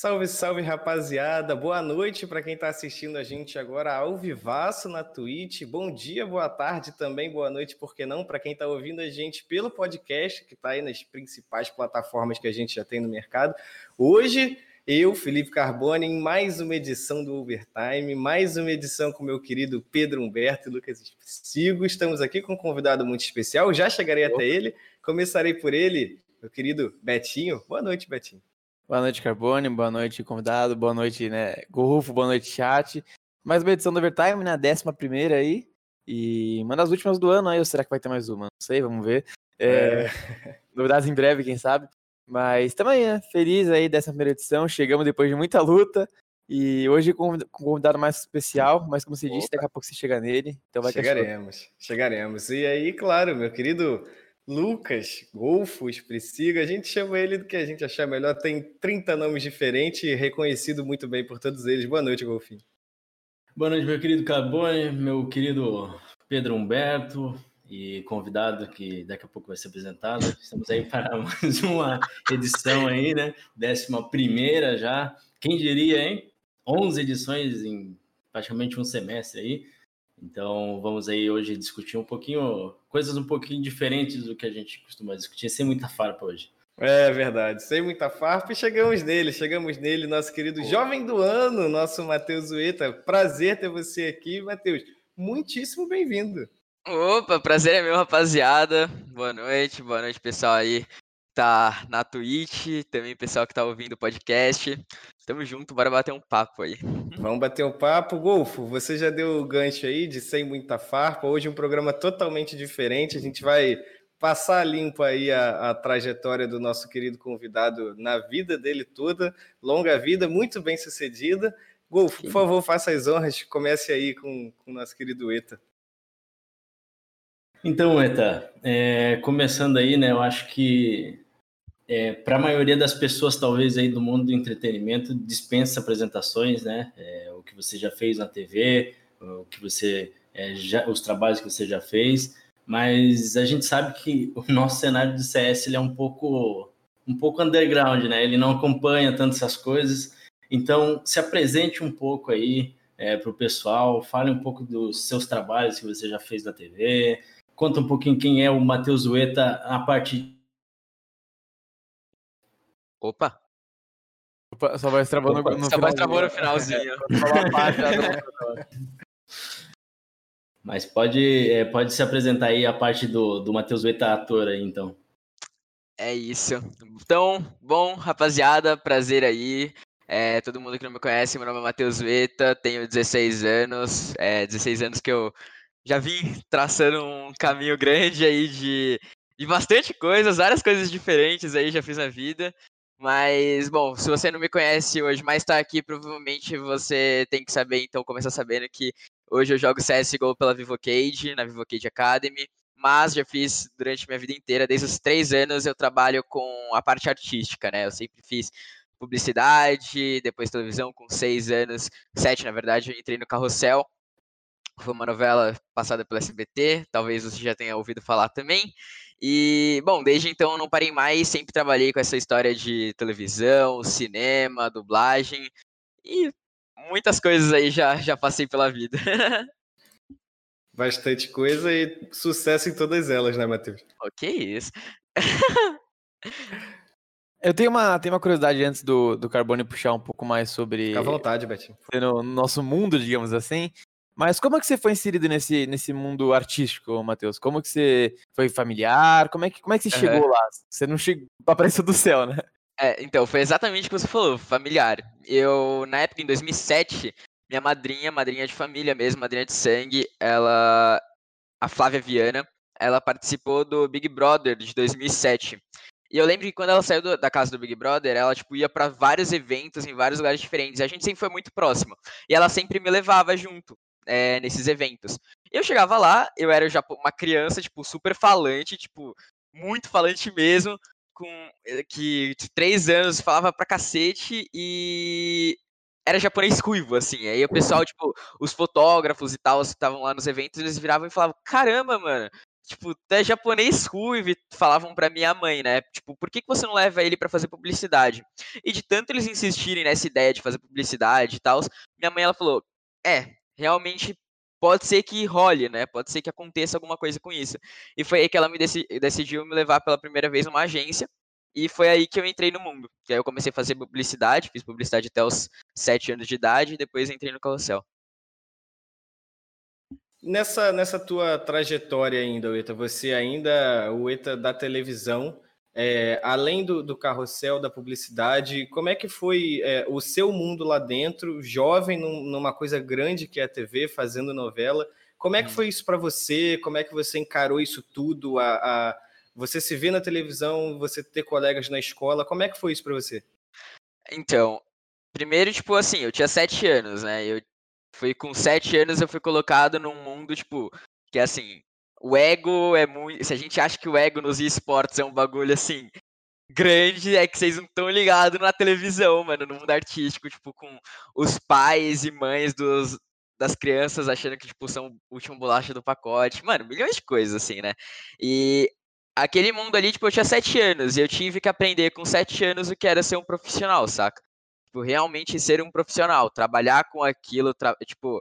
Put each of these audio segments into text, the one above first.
Salve, salve, rapaziada. Boa noite para quem está assistindo a gente agora ao vivaço na Twitch. Bom dia, boa tarde também, boa noite, por que não? Para quem está ouvindo a gente pelo podcast, que está aí nas principais plataformas que a gente já tem no mercado. Hoje, eu, Felipe Carbone, em mais uma edição do Overtime, mais uma edição com meu querido Pedro Humberto e Lucas Sigo. Estamos aqui com um convidado muito especial, já chegarei até ele. Começarei por ele, meu querido Betinho. Boa noite, Betinho. Boa noite, Carbone. Boa noite, convidado. Boa noite, né, Golfo. Boa noite, chat. Mais uma edição do Overtime, né? Décima primeira aí. E uma das últimas do ano aí, ou será que vai ter mais uma? Não sei, vamos ver. É... É... Novidades em breve, quem sabe. Mas também, né? Feliz aí dessa primeira edição. Chegamos depois de muita luta. E hoje com um convidado mais especial, mas como você disse, daqui a pouco você chega nele. Então vai chegaremos, chegaremos. E aí, claro, meu querido Lucas, Golfos, Priscila, a gente chama ele do que a gente achar melhor. Tem 30 nomes diferentes e reconhecido muito bem por todos eles. Boa noite, Golfinho. Boa noite, meu querido Carbone, meu querido Pedro Humberto e convidado que daqui a pouco vai ser apresentado. Estamos aí para mais uma edição aí, né? Décima primeira já. Quem diria, hein? 11 edições em praticamente um semestre aí. Então vamos aí hoje discutir um pouquinho, coisas um pouquinho diferentes do que a gente costuma discutir, sem muita farpa hoje. É verdade, sem muita farpa e chegamos nele, chegamos nele, nosso querido jovem do ano, nosso Matheus Ueta. Prazer ter você aqui, Matheus. Muitíssimo bem-vindo. Opa, prazer é meu, rapaziada. Boa noite, boa noite, pessoal aí tá na Twitch, também pessoal que tá ouvindo o podcast. Tamo junto, bora bater um papo aí. Vamos bater um papo. Golfo, você já deu o gancho aí de sem muita farpa. Hoje um programa totalmente diferente. A gente vai passar limpo aí a, a, trajetória do nosso querido convidado na vida dele toda. Longa vida, muito bem sucedida. Golfo, por favor, faça as honras. Comece aí com, com o nosso querido Eta. Então, Eta, é, começando aí, né? Eu acho que é, para a maioria das pessoas, talvez aí do mundo do entretenimento, dispensa apresentações, né? É, o que você já fez na TV, o que você é, já, os trabalhos que você já fez, mas a gente sabe que o nosso cenário de CS ele é um pouco um pouco underground, né? Ele não acompanha tanto essas coisas. Então, se apresente um pouco aí é, para o pessoal, fale um pouco dos seus trabalhos que você já fez na TV, conta um pouquinho quem é o Matheus Ueta a partir Opa! Opa só vai travando no, no Só vai travando no finalzinho. Mas pode, é, pode se apresentar aí a parte do, do Matheus Veta ator aí, então. É isso. Então, bom, rapaziada, prazer aí. É, todo mundo que não me conhece, meu nome é Matheus Veta, tenho 16 anos. É, 16 anos que eu já vim traçando um caminho grande aí de, de bastante coisas, várias coisas diferentes aí já fiz na vida. Mas, bom, se você não me conhece hoje, mas está aqui, provavelmente você tem que saber, então, começar sabendo que hoje eu jogo CSGO pela Vivocade, na Vivocade Academy, mas já fiz durante minha vida inteira, desde os três anos eu trabalho com a parte artística, né? Eu sempre fiz publicidade, depois televisão com seis anos, sete na verdade, eu entrei no Carrossel, foi uma novela passada pelo SBT, talvez você já tenha ouvido falar também. E, bom, desde então eu não parei mais, sempre trabalhei com essa história de televisão, cinema, dublagem e muitas coisas aí já, já passei pela vida. Bastante coisa e sucesso em todas elas, né, Matheus? Ok, isso. Eu tenho uma, tenho uma curiosidade antes do, do Carbone puxar um pouco mais sobre. Fica à vontade, Betinho. No nosso mundo, digamos assim. Mas como é que você foi inserido nesse, nesse mundo artístico, Matheus? Como que você foi familiar? Como é que, como é que você uhum. chegou lá? Você não chegou, apareceu do céu, né? É, então, foi exatamente o que você falou, familiar. Eu, na época, em 2007, minha madrinha, madrinha de família mesmo, madrinha de sangue, ela, a Flávia Viana, ela participou do Big Brother de 2007. E eu lembro que quando ela saiu do, da casa do Big Brother, ela tipo ia para vários eventos em vários lugares diferentes. E a gente sempre foi muito próximo. E ela sempre me levava junto é, nesses eventos. Eu chegava lá, eu era já uma criança, tipo, super falante, tipo, muito falante mesmo, com eh, que de três anos falava pra cacete e era japonês ruivo, assim. Aí o pessoal, tipo, os fotógrafos e tal, que estavam lá nos eventos, eles viravam e falavam: caramba, mano, tipo, é japonês ruivo, e falavam pra minha mãe, né? Tipo, por que, que você não leva ele para fazer publicidade? E de tanto eles insistirem nessa ideia de fazer publicidade e tal, minha mãe ela falou: é, realmente pode ser que role, né? Pode ser que aconteça alguma coisa com isso. E foi aí que ela me decidiu me levar pela primeira vez numa agência. E foi aí que eu entrei no mundo. Que aí eu comecei a fazer publicidade, fiz publicidade até os sete anos de idade, e depois entrei no carrossel. Nessa, nessa tua trajetória ainda, Ueta, você ainda, Ueta da televisão, é, além do, do, carrossel, da publicidade, como é que foi é, o seu mundo lá dentro, jovem num, numa coisa grande que é a TV, fazendo novela? Como é que hum. foi isso para você? Como é que você encarou isso tudo? A, a, você se vê na televisão, você ter colegas na escola, como é que foi isso para você? Então, primeiro, tipo assim, eu tinha sete anos, né? Eu fui com sete anos, eu fui colocado num mundo, tipo, que assim, o ego é muito. Se a gente acha que o ego nos esportes é um bagulho assim grande, é que vocês não estão ligados na televisão, mano, no mundo artístico, tipo, com os pais e mães dos, das crianças achando que, tipo, são o último bolacha do pacote. Mano, milhões de coisas, assim, né? E aquele mundo ali, tipo, eu tinha sete anos e eu tive que aprender com sete anos o que era ser um profissional, saca? Tipo, realmente ser um profissional, trabalhar com aquilo, tra tipo,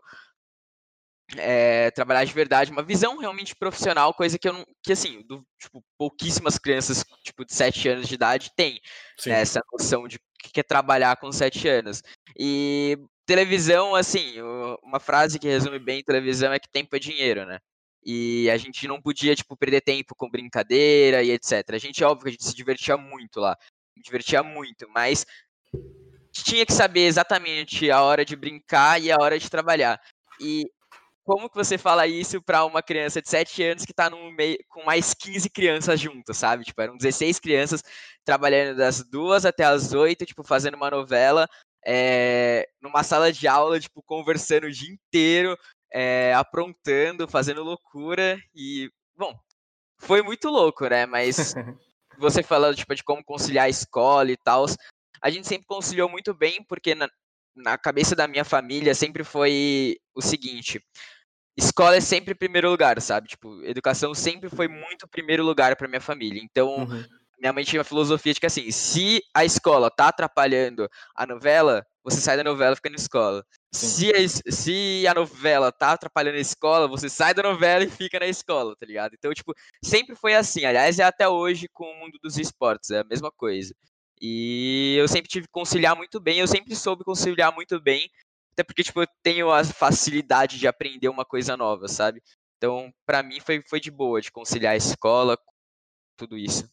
é, trabalhar de verdade, uma visão realmente profissional, coisa que eu não, que assim, do, tipo, pouquíssimas crianças, tipo, de 7 anos de idade têm né, essa noção de que é trabalhar com 7 anos. E televisão, assim, uma frase que resume bem televisão é que tempo é dinheiro, né? E a gente não podia, tipo, perder tempo com brincadeira e etc. A gente, óbvio que a gente se divertia muito lá, se divertia muito, mas tinha que saber exatamente a hora de brincar e a hora de trabalhar. E como que você fala isso para uma criança de 7 anos que está meio com mais 15 crianças juntas, sabe? Tipo, eram 16 crianças trabalhando das duas até as 8, tipo, fazendo uma novela, é, numa sala de aula, tipo, conversando o dia inteiro, é, aprontando, fazendo loucura e, bom, foi muito louco, né? Mas você falando, tipo, de como conciliar a escola e tal, a gente sempre conciliou muito bem, porque na, na cabeça da minha família sempre foi o seguinte: escola é sempre primeiro lugar, sabe? Tipo, educação sempre foi muito primeiro lugar para minha família. Então, uhum. minha mãe tinha uma filosofia de que assim, se a escola tá atrapalhando a novela, você sai da novela e fica na escola. Se a, se a novela tá atrapalhando a escola, você sai da novela e fica na escola, tá ligado? Então, tipo, sempre foi assim. Aliás, é até hoje com o mundo dos esportes, é a mesma coisa. E eu sempre tive que conciliar muito bem, eu sempre soube conciliar muito bem até porque, tipo, eu tenho a facilidade de aprender uma coisa nova, sabe? Então, para mim foi, foi de boa, de conciliar a escola, tudo isso.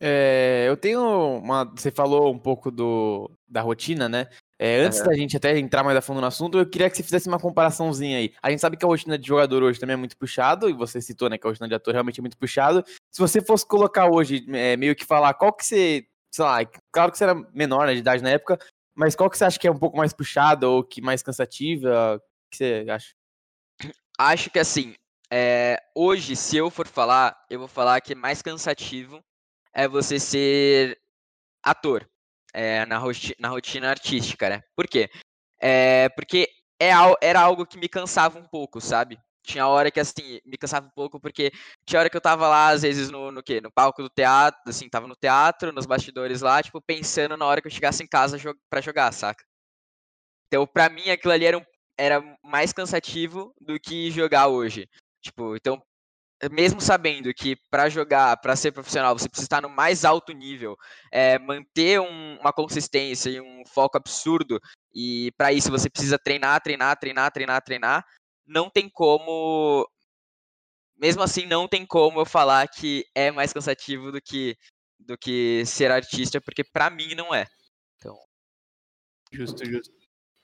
É, eu tenho uma. Você falou um pouco do, da rotina, né? É, antes da gente até entrar mais a fundo no assunto, eu queria que você fizesse uma comparaçãozinha aí. A gente sabe que a rotina de jogador hoje também é muito puxado, e você citou, né, que a rotina de ator realmente é muito puxado. Se você fosse colocar hoje, é, meio que falar qual que você, sei lá, claro que você era menor né, de idade na época, mas qual que você acha que é um pouco mais puxada ou que mais cansativa? O que você acha? Acho que assim, é, hoje, se eu for falar, eu vou falar que mais cansativo é você ser ator é, na, rotina, na rotina artística, né? Por quê? É, porque é, era algo que me cansava um pouco, sabe? Tinha hora que, assim, me cansava um pouco, porque tinha hora que eu tava lá, às vezes, no, no quê? No palco do teatro, assim, tava no teatro, nos bastidores lá, tipo, pensando na hora que eu chegasse em casa jo para jogar, saca? Então, pra mim, aquilo ali era, um, era mais cansativo do que jogar hoje. Tipo, então, mesmo sabendo que para jogar, para ser profissional, você precisa estar no mais alto nível, é, manter um, uma consistência e um foco absurdo, e para isso você precisa treinar, treinar, treinar, treinar, treinar não tem como. Mesmo assim, não tem como eu falar que é mais cansativo do que, do que ser artista, porque para mim não é. Então. Justo, justo.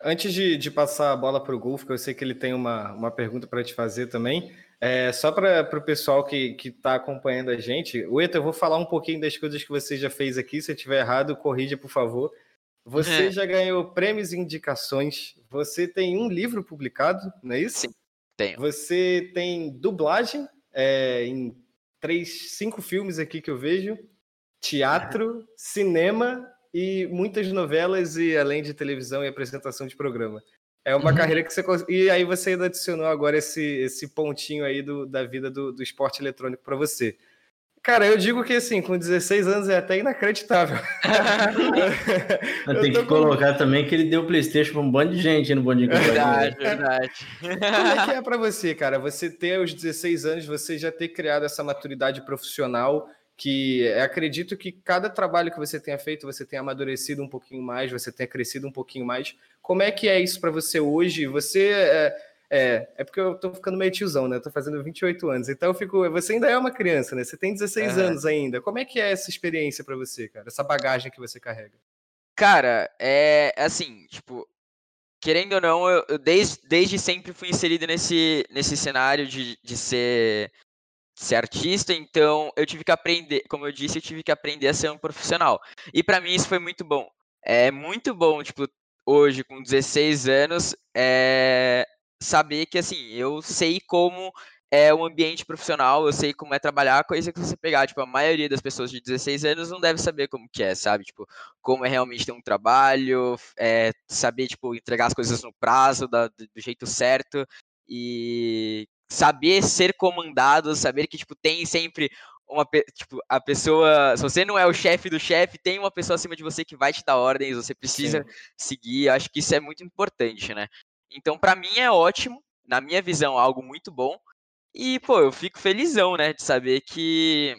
Antes de, de passar a bola para o Golf, que eu sei que ele tem uma, uma pergunta para te fazer também, é, só para o pessoal que está acompanhando a gente, o Eta, eu vou falar um pouquinho das coisas que você já fez aqui. Se eu estiver errado, corrija, por favor. Você é. já ganhou prêmios e indicações. Você tem um livro publicado, não é isso? Sim, tenho. Você tem dublagem é, em três, cinco filmes aqui que eu vejo. teatro, cinema e muitas novelas e além de televisão e apresentação de programa. É uma uhum. carreira que você e aí você ainda adicionou agora esse, esse pontinho aí do, da vida do, do esporte eletrônico para você. Cara, eu digo que assim, com 16 anos é até inacreditável. Tem que com... colocar também que ele deu PlayStation para um bando de gente no Bom Verdade, verdade. Como é que é para você, cara? Você ter os 16 anos, você já ter criado essa maturidade profissional que acredito que cada trabalho que você tenha feito, você tenha amadurecido um pouquinho mais, você tenha crescido um pouquinho mais. Como é que é isso para você hoje? Você é, é, é porque eu tô ficando meio tiozão, né? Eu tô fazendo 28 anos. Então eu fico. Você ainda é uma criança, né? Você tem 16 uhum. anos ainda. Como é que é essa experiência para você, cara? Essa bagagem que você carrega? Cara, é assim, tipo, querendo ou não, eu, eu desde, desde sempre fui inserido nesse, nesse cenário de, de ser, ser artista, então eu tive que aprender, como eu disse, eu tive que aprender a ser um profissional. E para mim isso foi muito bom. É muito bom, tipo, hoje com 16 anos, é, saber que, assim, eu sei como é um ambiente profissional, eu sei como é trabalhar, coisa que você pegar, tipo, a maioria das pessoas de 16 anos não deve saber como que é, sabe? Tipo, como é realmente ter um trabalho, é, saber, tipo, entregar as coisas no prazo, da, do jeito certo, e saber ser comandado, saber que, tipo, tem sempre uma, tipo, a pessoa, se você não é o chefe do chefe, tem uma pessoa acima de você que vai te dar ordens, você precisa Sim. seguir, acho que isso é muito importante, né? Então, para mim é ótimo, na minha visão, algo muito bom. E, pô, eu fico felizão, né, de saber que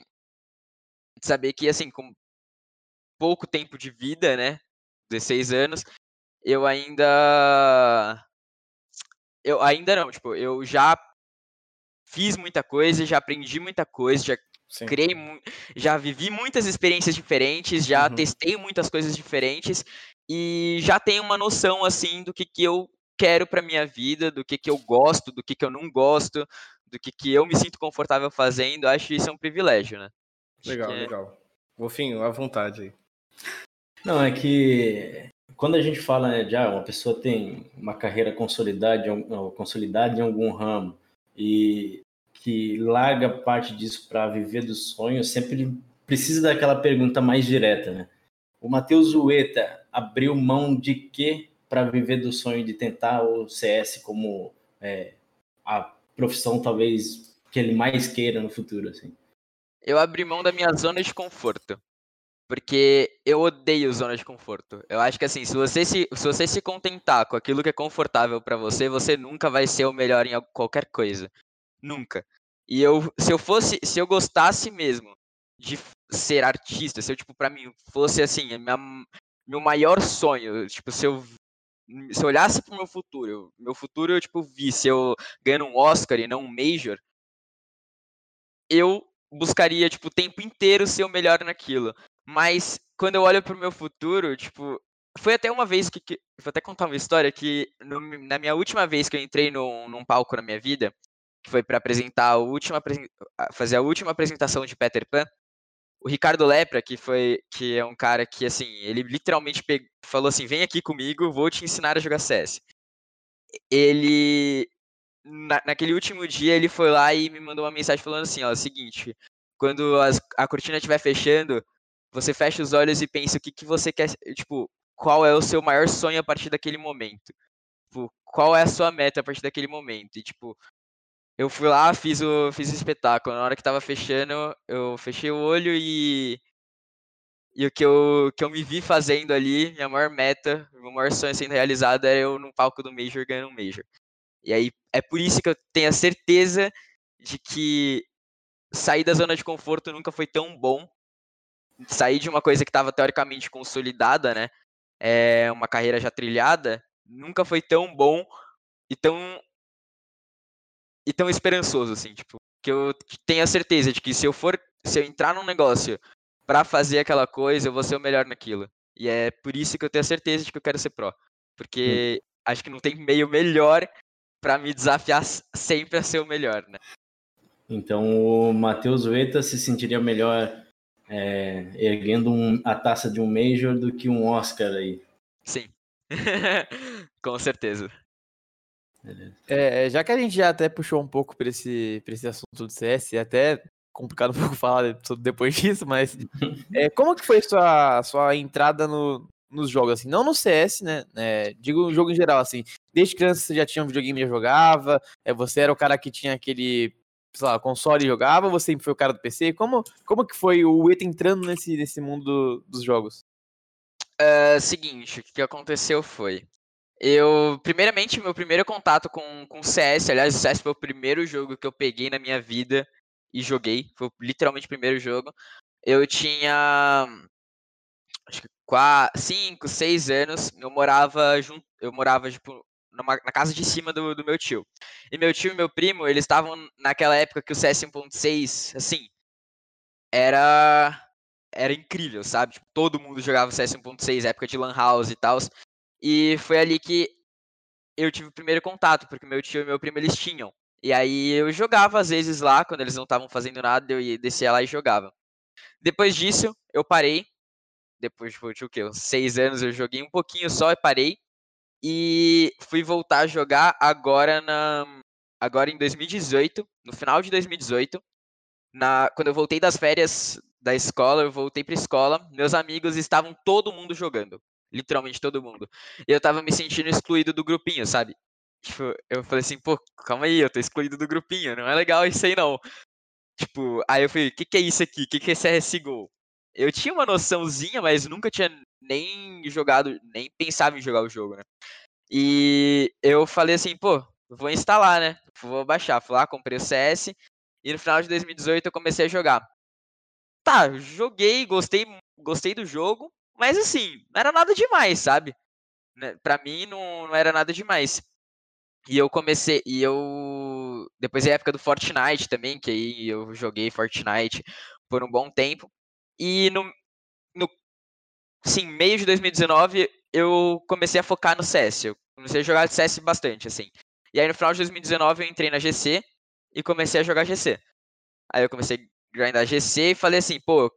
de saber que assim, com pouco tempo de vida, né, 16 anos, eu ainda eu ainda não, tipo, eu já fiz muita coisa, já aprendi muita coisa, já Sim. criei, já vivi muitas experiências diferentes, já uhum. testei muitas coisas diferentes e já tenho uma noção assim do que, que eu quero para minha vida, do que, que eu gosto, do que, que eu não gosto, do que, que eu me sinto confortável fazendo. Acho isso é um privilégio, né? Legal, é... legal. Wolfinho, à vontade aí. Não, é que quando a gente fala né, de ah, uma pessoa tem uma carreira consolidada, consolidada em algum ramo e que larga parte disso para viver do sonho, sempre precisa daquela pergunta mais direta, né? O Matheus Ueta abriu mão de quê para viver do sonho de tentar o CS como é, a profissão talvez que ele mais queira no futuro, assim? Eu abri mão da minha zona de conforto. Porque eu odeio zona de conforto. Eu acho que assim, se você se, se, você se contentar com aquilo que é confortável para você, você nunca vai ser o melhor em qualquer coisa. Nunca. E eu, se eu fosse, se eu gostasse mesmo de ser artista, se eu, tipo, pra mim, fosse assim, minha, meu maior sonho, tipo, se eu se eu olhasse pro meu futuro, meu futuro eu tipo vi se eu ganhando um Oscar e não um Major, eu buscaria tipo o tempo inteiro ser o melhor naquilo. Mas quando eu olho pro meu futuro, tipo, foi até uma vez que, que vou até contar uma história que no, na minha última vez que eu entrei num, num palco na minha vida, que foi para apresentar a última fazer a última apresentação de Peter Pan, o Ricardo Lepra, que foi que é um cara que assim, ele literalmente pegou, falou assim: "Vem aqui comigo, vou te ensinar a jogar CS". Ele na, naquele último dia ele foi lá e me mandou uma mensagem falando assim, ó, seguinte, quando as, a cortina estiver fechando, você fecha os olhos e pensa o que que você quer, tipo, qual é o seu maior sonho a partir daquele momento? Tipo, qual é a sua meta a partir daquele momento? E tipo, eu fui lá, fiz o, fiz o espetáculo. Na hora que tava fechando, eu fechei o olho e. E o que eu, que eu me vi fazendo ali, minha maior meta, meu maior sonho sendo realizado era eu no palco do Major ganhando um Major. E aí é por isso que eu tenho a certeza de que sair da zona de conforto nunca foi tão bom. Sair de uma coisa que estava teoricamente consolidada, né? É uma carreira já trilhada, nunca foi tão bom e tão e tão esperançoso, assim, tipo, que eu tenho a certeza de que se eu for, se eu entrar num negócio para fazer aquela coisa, eu vou ser o melhor naquilo. E é por isso que eu tenho a certeza de que eu quero ser pró. Porque hum. acho que não tem meio melhor para me desafiar sempre a ser o melhor, né? Então o Matheus Veta se sentiria melhor é, erguendo um, a taça de um Major do que um Oscar aí. Sim, com certeza. É, já que a gente já até puxou um pouco para esse, esse assunto do CS, até complicado um pouco falar depois disso, mas é, como que foi a sua, sua entrada no, nos jogos, assim? Não no CS, né? É, digo o jogo em geral, assim. Desde criança você já tinha um videogame e já jogava? É, você era o cara que tinha aquele, sei lá, console e jogava? Você sempre foi o cara do PC? Como, como que foi o ETA entrando nesse, nesse mundo do, dos jogos? Uh, seguinte, o que aconteceu foi. Eu, primeiramente, meu primeiro contato com, com CS, aliás, o CS foi o primeiro jogo que eu peguei na minha vida e joguei, foi literalmente o primeiro jogo. Eu tinha, acho que 5, 6 anos, eu morava junto, eu morava, tipo, numa, na casa de cima do, do meu tio. E meu tio e meu primo, eles estavam naquela época que o CS 1.6, assim, era era incrível, sabe? Tipo, todo mundo jogava CS 1.6, época de Lan House e tal. E foi ali que eu tive o primeiro contato, porque meu tio e meu primo eles tinham. E aí eu jogava às vezes lá, quando eles não estavam fazendo nada, eu ia descer lá e jogava. Depois disso, eu parei. Depois de o quê? Uns seis anos eu joguei um pouquinho só e parei. E fui voltar a jogar agora na. Agora em 2018, no final de 2018. Na, quando eu voltei das férias da escola, eu voltei pra escola, meus amigos estavam todo mundo jogando. Literalmente todo mundo. E eu tava me sentindo excluído do grupinho, sabe? Tipo, eu falei assim, pô, calma aí, eu tô excluído do grupinho, não é legal isso aí não. Tipo, aí eu falei, o que, que é isso aqui? O que, que é CSGO? Eu tinha uma noçãozinha, mas nunca tinha nem jogado, nem pensava em jogar o jogo, né? E eu falei assim, pô, vou instalar, né? Vou baixar. Fui lá, comprei o CS. E no final de 2018 eu comecei a jogar. Tá, joguei, gostei, gostei do jogo. Mas assim, não era nada demais, sabe? Né, pra mim não, não era nada demais. E eu comecei, e eu. Depois é a época do Fortnite também, que aí eu joguei Fortnite por um bom tempo. E no, no sim, meio de 2019 eu comecei a focar no CS. Eu comecei a jogar CS bastante, assim. E aí no final de 2019 eu entrei na GC e comecei a jogar GC. Aí eu comecei a grindar GC e falei assim, pô,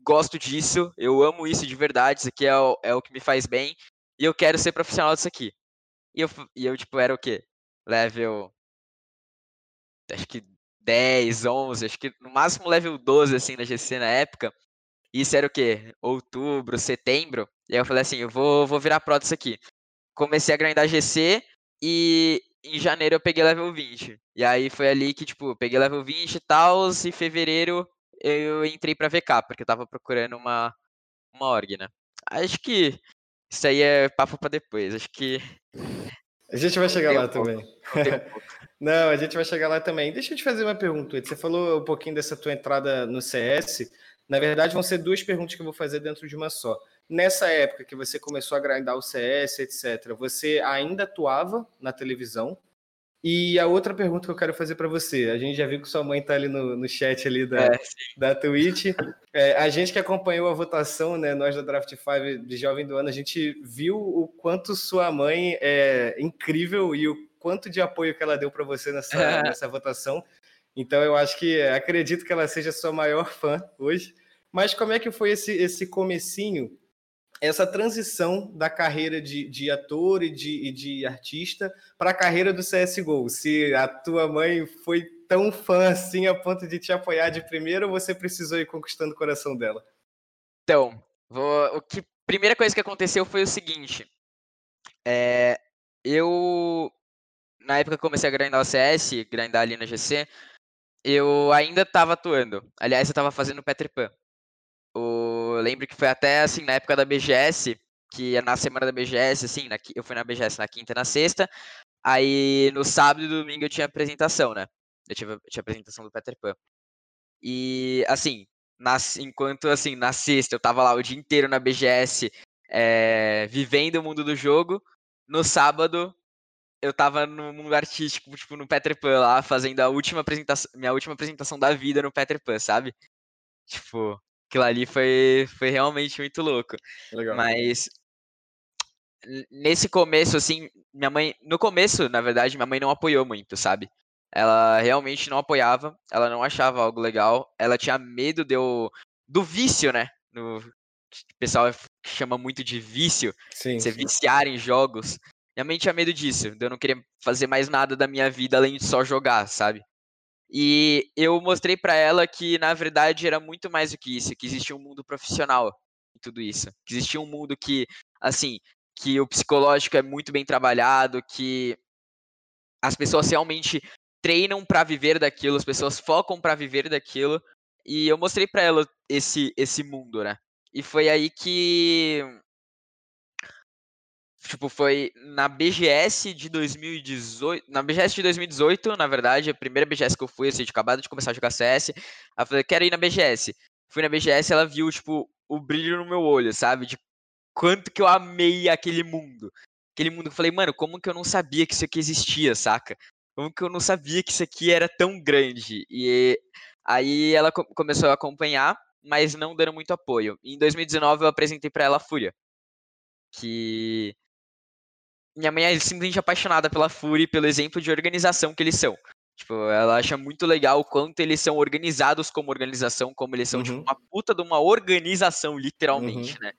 gosto disso, eu amo isso de verdade, isso aqui é o, é o que me faz bem, e eu quero ser profissional disso aqui. E eu, e eu tipo, era o quê? Level. Acho que 10, 11, acho que no máximo level 12, assim, na GC na época. Isso era o quê? Outubro, setembro. E aí eu falei assim, eu vou, vou virar pro disso aqui. Comecei a grindar GC e em janeiro eu peguei level 20. E aí foi ali que, tipo, peguei level 20 e tal, e fevereiro eu entrei para VK, porque eu tava procurando uma, uma org, né? Acho que isso aí é papo para depois. Acho que. A gente vai chegar lá um também. Não, a gente vai chegar lá também. Deixa eu te fazer uma pergunta. Você falou um pouquinho dessa tua entrada no CS. Na verdade, vão ser duas perguntas que eu vou fazer dentro de uma só. Nessa época que você começou a grindar o CS, etc., você ainda atuava na televisão? E a outra pergunta que eu quero fazer para você, a gente já viu que sua mãe está ali no, no chat ali da, é, da Twitch. É, a gente que acompanhou a votação, né, nós da Draft 5 de Jovem do Ano, a gente viu o quanto sua mãe é incrível e o quanto de apoio que ela deu para você nessa, é. nessa votação. Então eu acho que acredito que ela seja sua maior fã hoje. Mas como é que foi esse, esse comecinho essa transição da carreira de, de ator e de, e de artista para a carreira do CSGO. Se a tua mãe foi tão fã assim a ponto de te apoiar de primeira ou você precisou ir conquistando o coração dela? Então, vou, o que primeira coisa que aconteceu foi o seguinte. É, eu, na época que comecei a grindar o CS, grindar ali na GC, eu ainda estava atuando. Aliás, eu estava fazendo Petripan. O, eu lembro que foi até assim na época da BGS, que é na semana da BGS, assim, na, eu fui na BGS na quinta e na sexta. Aí no sábado e domingo eu tinha apresentação, né? Eu eu tinha apresentação do Peter Pan. E assim, nas, enquanto assim, na sexta eu tava lá o dia inteiro na BGS, é, vivendo o mundo do jogo, no sábado eu tava no mundo artístico, tipo, no Peter Pan lá, fazendo a última apresentação, minha última apresentação da vida no Peter Pan, sabe? Tipo, aquilo ali foi, foi realmente muito louco. Legal. Mas nesse começo, assim, minha mãe. No começo, na verdade, minha mãe não apoiou muito, sabe? Ela realmente não apoiava, ela não achava algo legal, ela tinha medo de eu, do vício, né? No, o pessoal chama muito de vício, sim, você sim. viciar em jogos. Minha mãe tinha medo disso, de eu não querer fazer mais nada da minha vida além de só jogar, sabe? E eu mostrei para ela que, na verdade, era muito mais do que isso, que existia um mundo profissional em tudo isso. Que existia um mundo que, assim, que o psicológico é muito bem trabalhado, que as pessoas realmente treinam para viver daquilo, as pessoas focam para viver daquilo. E eu mostrei para ela esse esse mundo, né? E foi aí que tipo, foi na BGS de 2018, na BGS de 2018, na verdade, a primeira BGS que eu fui, assim, de acabado de começar a jogar CS, ela falou, quero ir na BGS. Fui na BGS, ela viu, tipo, o brilho no meu olho, sabe? De quanto que eu amei aquele mundo. Aquele mundo que eu falei, mano, como que eu não sabia que isso aqui existia, saca? Como que eu não sabia que isso aqui era tão grande? E aí ela começou a acompanhar, mas não dando muito apoio. Em 2019 eu apresentei para ela a Fúria, que minha mãe é simplesmente apaixonada pela Fury, pelo exemplo de organização que eles são. Tipo, ela acha muito legal o quanto eles são organizados como organização, como eles são, tipo, uhum. tipo, uma puta de uma organização, literalmente, uhum. né?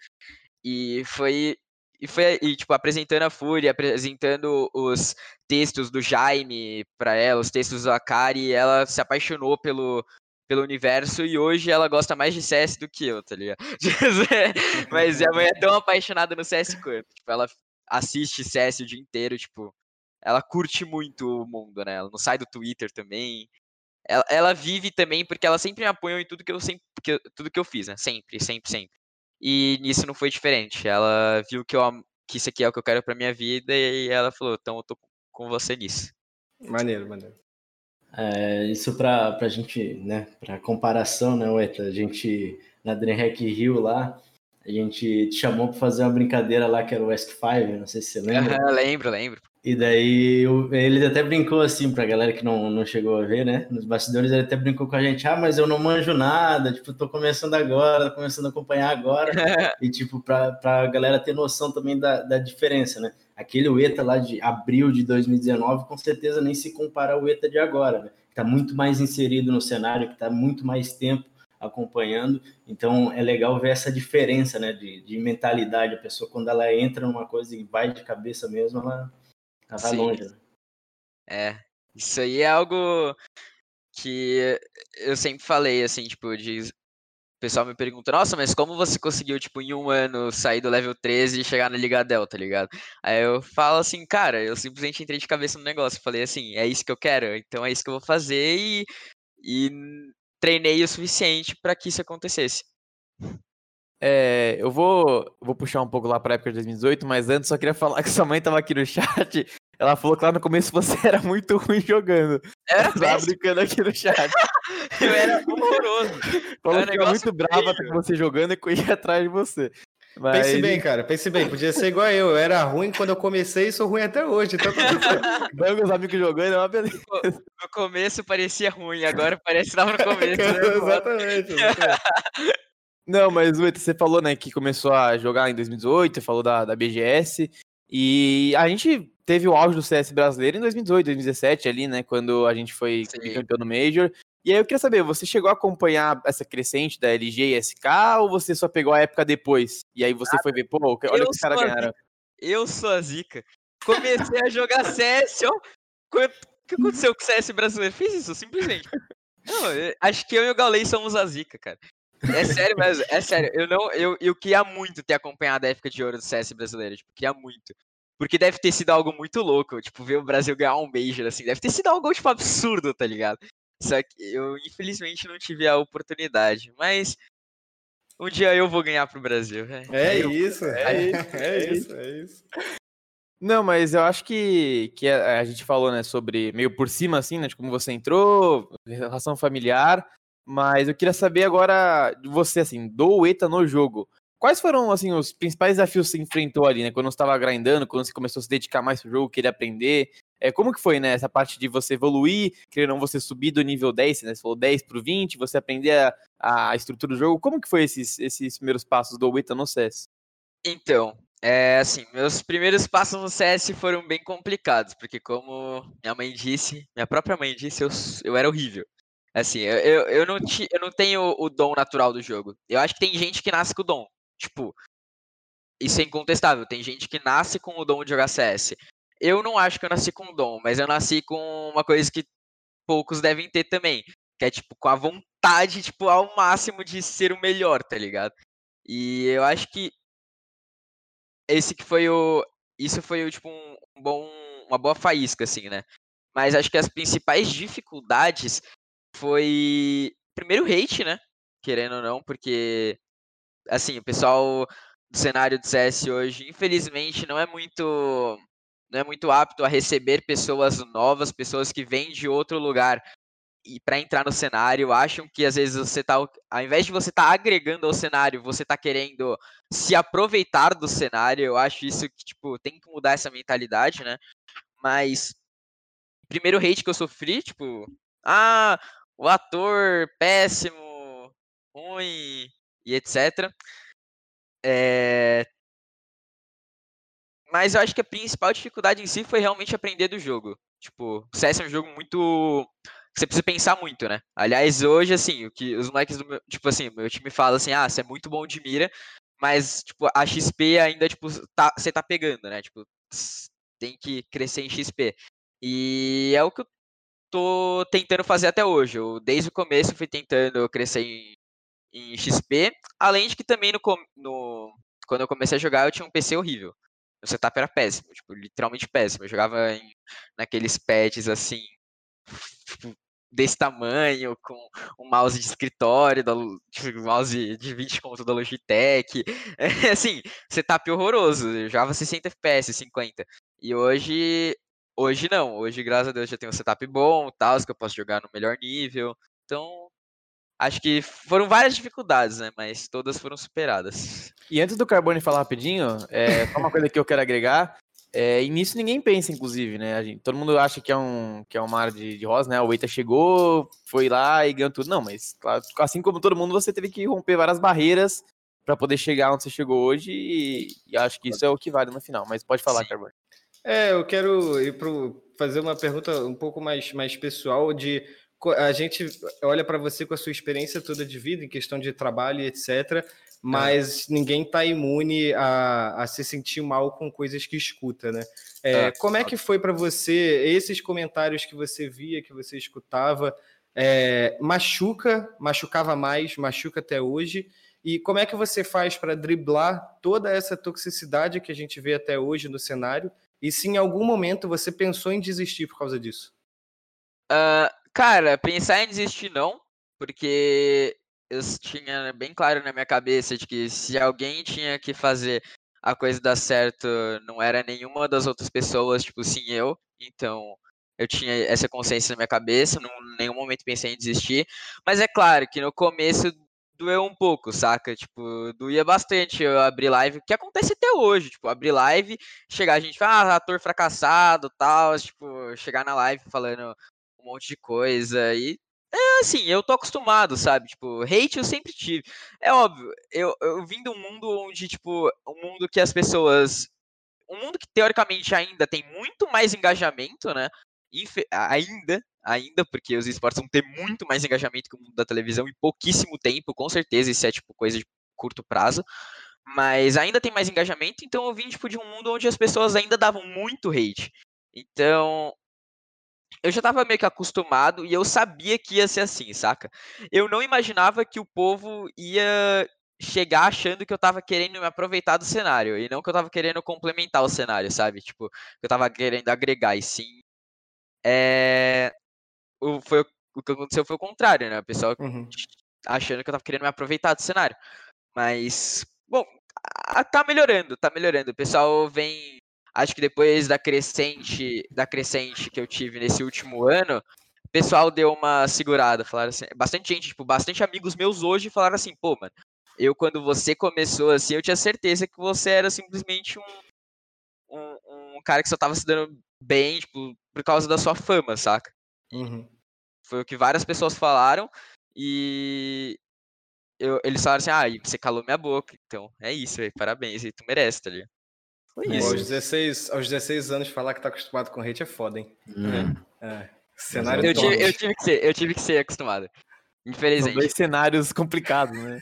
E foi. E foi, e, tipo, apresentando a Fury, apresentando os textos do Jaime para ela, os textos do Akari, ela se apaixonou pelo, pelo universo e hoje ela gosta mais de CS do que eu, tá ligado? Mas a mãe é tão apaixonada no CS quanto. Tipo, ela assiste CS o dia inteiro, tipo, ela curte muito o mundo, né? Ela não sai do Twitter também. Ela, ela vive também porque ela sempre me apoiou em tudo que eu sempre, que, tudo que eu fiz, né? Sempre, sempre, sempre. E nisso não foi diferente. Ela viu que, eu, que isso aqui é o que eu quero pra minha vida e ela falou, então eu tô com você nisso. Maneiro, maneiro. É, isso pra, pra gente, né, pra comparação, né, Ueta, a gente, na DreamHack Rio lá, a gente te chamou para fazer uma brincadeira lá que era o Ask Five, não sei se você lembra. Lembro, lembro. E daí ele até brincou assim, pra galera que não, não chegou a ver, né? Nos bastidores ele até brincou com a gente, ah, mas eu não manjo nada, tipo, tô começando agora, tô começando a acompanhar agora. e tipo, pra, pra galera ter noção também da, da diferença, né? Aquele UETA lá de abril de 2019, com certeza nem se compara ao UETA de agora, né? Que tá muito mais inserido no cenário, que tá muito mais tempo acompanhando. Então é legal ver essa diferença né, de, de mentalidade. A pessoa, quando ela entra numa coisa e vai de cabeça mesmo, ela, ela vai Sim. longe. Né? É, isso aí é algo que eu sempre falei, assim, tipo, de. O pessoal me pergunta, nossa, mas como você conseguiu, tipo, em um ano sair do level 13 e chegar na Liga Delta, tá ligado? Aí eu falo assim, cara, eu simplesmente entrei de cabeça no negócio. Falei assim, é isso que eu quero, então é isso que eu vou fazer e, e treinei o suficiente para que isso acontecesse. É, eu vou, vou puxar um pouco lá para a época de 2018, mas antes só queria falar que sua mãe estava aqui no chat. Ela falou que lá no começo você era muito ruim jogando. Era tava brincando aqui no chat. eu era horroroso. Falou que era muito brava com você jogando e corria atrás de você. Mas... Pense bem, cara, pense bem, podia ser igual eu. Eu era ruim quando eu comecei e sou ruim até hoje. Então... Não, meus amigos jogando é uma beleza. No começo parecia ruim, agora parece que tava no começo. Né? exatamente. exatamente. Não, mas você falou, né, que começou a jogar em 2018, falou da, da BGS, e a gente teve o auge do CS brasileiro em 2018, 2017 ali, né, quando a gente foi campeão no Major, e aí eu queria saber, você chegou a acompanhar essa crescente da LG e SK ou você só pegou a época depois? E aí você ah, foi ver, pô, olha o que os caras ganharam. Eu sou a zica. Comecei a jogar CS, ó. O que aconteceu com o CS brasileiro? Fiz isso, simplesmente. Não, acho que eu e o Gaulei somos a zica, cara. É sério mesmo, é sério. Eu não, eu, eu queria muito ter acompanhado a época de ouro do CS brasileiro, tipo, queria muito. Porque deve ter sido algo muito louco, tipo, ver o Brasil ganhar um Major, assim, deve ter sido algo, tipo, absurdo, tá ligado? Só que eu, infelizmente, não tive a oportunidade. Mas um dia eu vou ganhar pro Brasil. É, é isso, é, isso, é isso, é isso. Não, mas eu acho que, que a, a, gente falou, né, sobre meio por cima, assim, né, de como você entrou, relação familiar, mas eu queria saber agora de você, assim, do ETA no jogo. Quais foram, assim, os principais desafios que você enfrentou ali, né, quando você estava grindando, quando você começou a se dedicar mais pro jogo, querer aprender? É, como que foi, né, essa parte de você evoluir, querer não você subir do nível 10, né, você falou 10 pro 20, você aprender a, a estrutura do jogo, como que foi esses, esses primeiros passos do Wita no CS? Então, é assim, meus primeiros passos no CS foram bem complicados, porque como minha mãe disse, minha própria mãe disse, eu, eu era horrível. Assim, eu, eu, eu, não, ti, eu não tenho o dom natural do jogo. Eu acho que tem gente que nasce com o dom. Tipo, isso é incontestável. Tem gente que nasce com o dom de jogar CS. Eu não acho que eu nasci com dom, mas eu nasci com uma coisa que poucos devem ter também. Que é, tipo, com a vontade, tipo, ao máximo de ser o melhor, tá ligado? E eu acho que esse que foi o. Isso foi o, tipo, um bom. Uma boa faísca, assim, né? Mas acho que as principais dificuldades foi. Primeiro, hate, né? Querendo ou não, porque. Assim, o pessoal do cenário do CS hoje, infelizmente, não é muito não é muito apto a receber pessoas novas, pessoas que vêm de outro lugar e para entrar no cenário, acham que às vezes você tá, ao invés de você estar tá agregando ao cenário, você tá querendo se aproveitar do cenário. Eu acho isso que tipo tem que mudar essa mentalidade, né? Mas primeiro hate que eu sofri, tipo, ah, o ator péssimo, ruim e etc. É... Mas eu acho que a principal dificuldade em si foi realmente aprender do jogo. Tipo, o CS é um jogo muito. Você precisa pensar muito, né? Aliás, hoje, assim, o que os moleques do meu. Tipo assim, meu time fala assim, ah, você é muito bom de mira, mas, tipo, a XP ainda, tipo, tá, você tá pegando, né? Tipo, tem que crescer em XP. E é o que eu tô tentando fazer até hoje. Eu, desde o começo, fui tentando crescer em, em XP. Além de que também no, no, quando eu comecei a jogar, eu tinha um PC horrível. O setup era péssimo, tipo, literalmente péssimo. Eu jogava em, naqueles pads assim, tipo, desse tamanho, com um mouse de escritório, da, tipo, mouse de 20 conto da Logitech. É, assim, setup horroroso. Eu jogava 60 FPS, 50. E hoje Hoje não, hoje, graças a Deus, já tenho um setup bom, tal, que eu posso jogar no melhor nível. Então, acho que foram várias dificuldades, né? Mas todas foram superadas. E antes do Carbone falar rapidinho, é, só uma coisa que eu quero agregar. É, e nisso ninguém pensa, inclusive, né? Gente, todo mundo acha que é um, que é um mar de, de rosa, né? O Eita chegou, foi lá e ganhou tudo. Não, mas claro, assim como todo mundo, você teve que romper várias barreiras para poder chegar onde você chegou hoje. E, e, acho que isso é o que vale no final. Mas pode falar, Carbone. É, eu quero ir pro, fazer uma pergunta um pouco mais, mais pessoal de a gente olha para você com a sua experiência toda de vida em questão de trabalho e etc, mas é. ninguém está imune a, a se sentir mal com coisas que escuta, né? É, é. Como é que foi para você esses comentários que você via, que você escutava, é, machuca, machucava mais, machuca até hoje? E como é que você faz para driblar toda essa toxicidade que a gente vê até hoje no cenário e se em algum momento você pensou em desistir por causa disso? Uh, cara, pensar em desistir não, porque eu tinha bem claro na minha cabeça de que se alguém tinha que fazer a coisa dar certo, não era nenhuma das outras pessoas, tipo, sim eu. Então, eu tinha essa consciência na minha cabeça, em nenhum momento pensei em desistir. Mas é claro que no começo doeu um pouco, saca? Tipo, doía bastante eu abrir live, que acontece até hoje, tipo, abrir live, chegar a gente, ah, ator fracassado, tal, tipo, chegar na live falando um monte de coisa e é assim, eu tô acostumado, sabe? Tipo, hate eu sempre tive. É óbvio, eu, eu vim de um mundo onde, tipo, um mundo que as pessoas. Um mundo que teoricamente ainda tem muito mais engajamento, né? Infe ainda, ainda, porque os esportes vão ter muito mais engajamento que o mundo da televisão em pouquíssimo tempo, com certeza, isso é tipo coisa de curto prazo. Mas ainda tem mais engajamento, então eu vim tipo, de um mundo onde as pessoas ainda davam muito hate. Então, eu já tava meio que acostumado e eu sabia que ia ser assim, saca? Eu não imaginava que o povo ia chegar achando que eu tava querendo me aproveitar do cenário e não que eu tava querendo complementar o cenário, sabe? Tipo, que eu tava querendo agregar e sim é, o, foi, o que aconteceu foi o contrário, né? O pessoal uhum. achando que eu tava querendo me aproveitar do cenário. Mas, bom, tá melhorando, tá melhorando. O pessoal vem. Acho que depois da crescente, da crescente que eu tive nesse último ano, o pessoal deu uma segurada. Falaram assim, bastante gente, tipo, bastante amigos meus hoje falaram assim, pô, mano, eu quando você começou assim, eu tinha certeza que você era simplesmente um, um, um cara que só tava se dando bem, tipo, por causa da sua fama, saca? Uhum. Foi o que várias pessoas falaram e eu, eles falaram assim, ah, você calou minha boca, então é isso, véio, parabéns, tu merece, tá ligado? Foi isso. Aos 16, aos 16 anos falar que tá acostumado com hate é foda, hein? Uhum. É. Cenário eu tive, eu tive que ser, eu tive que ser acostumado. Infelizmente. São dois cenários complicados, né?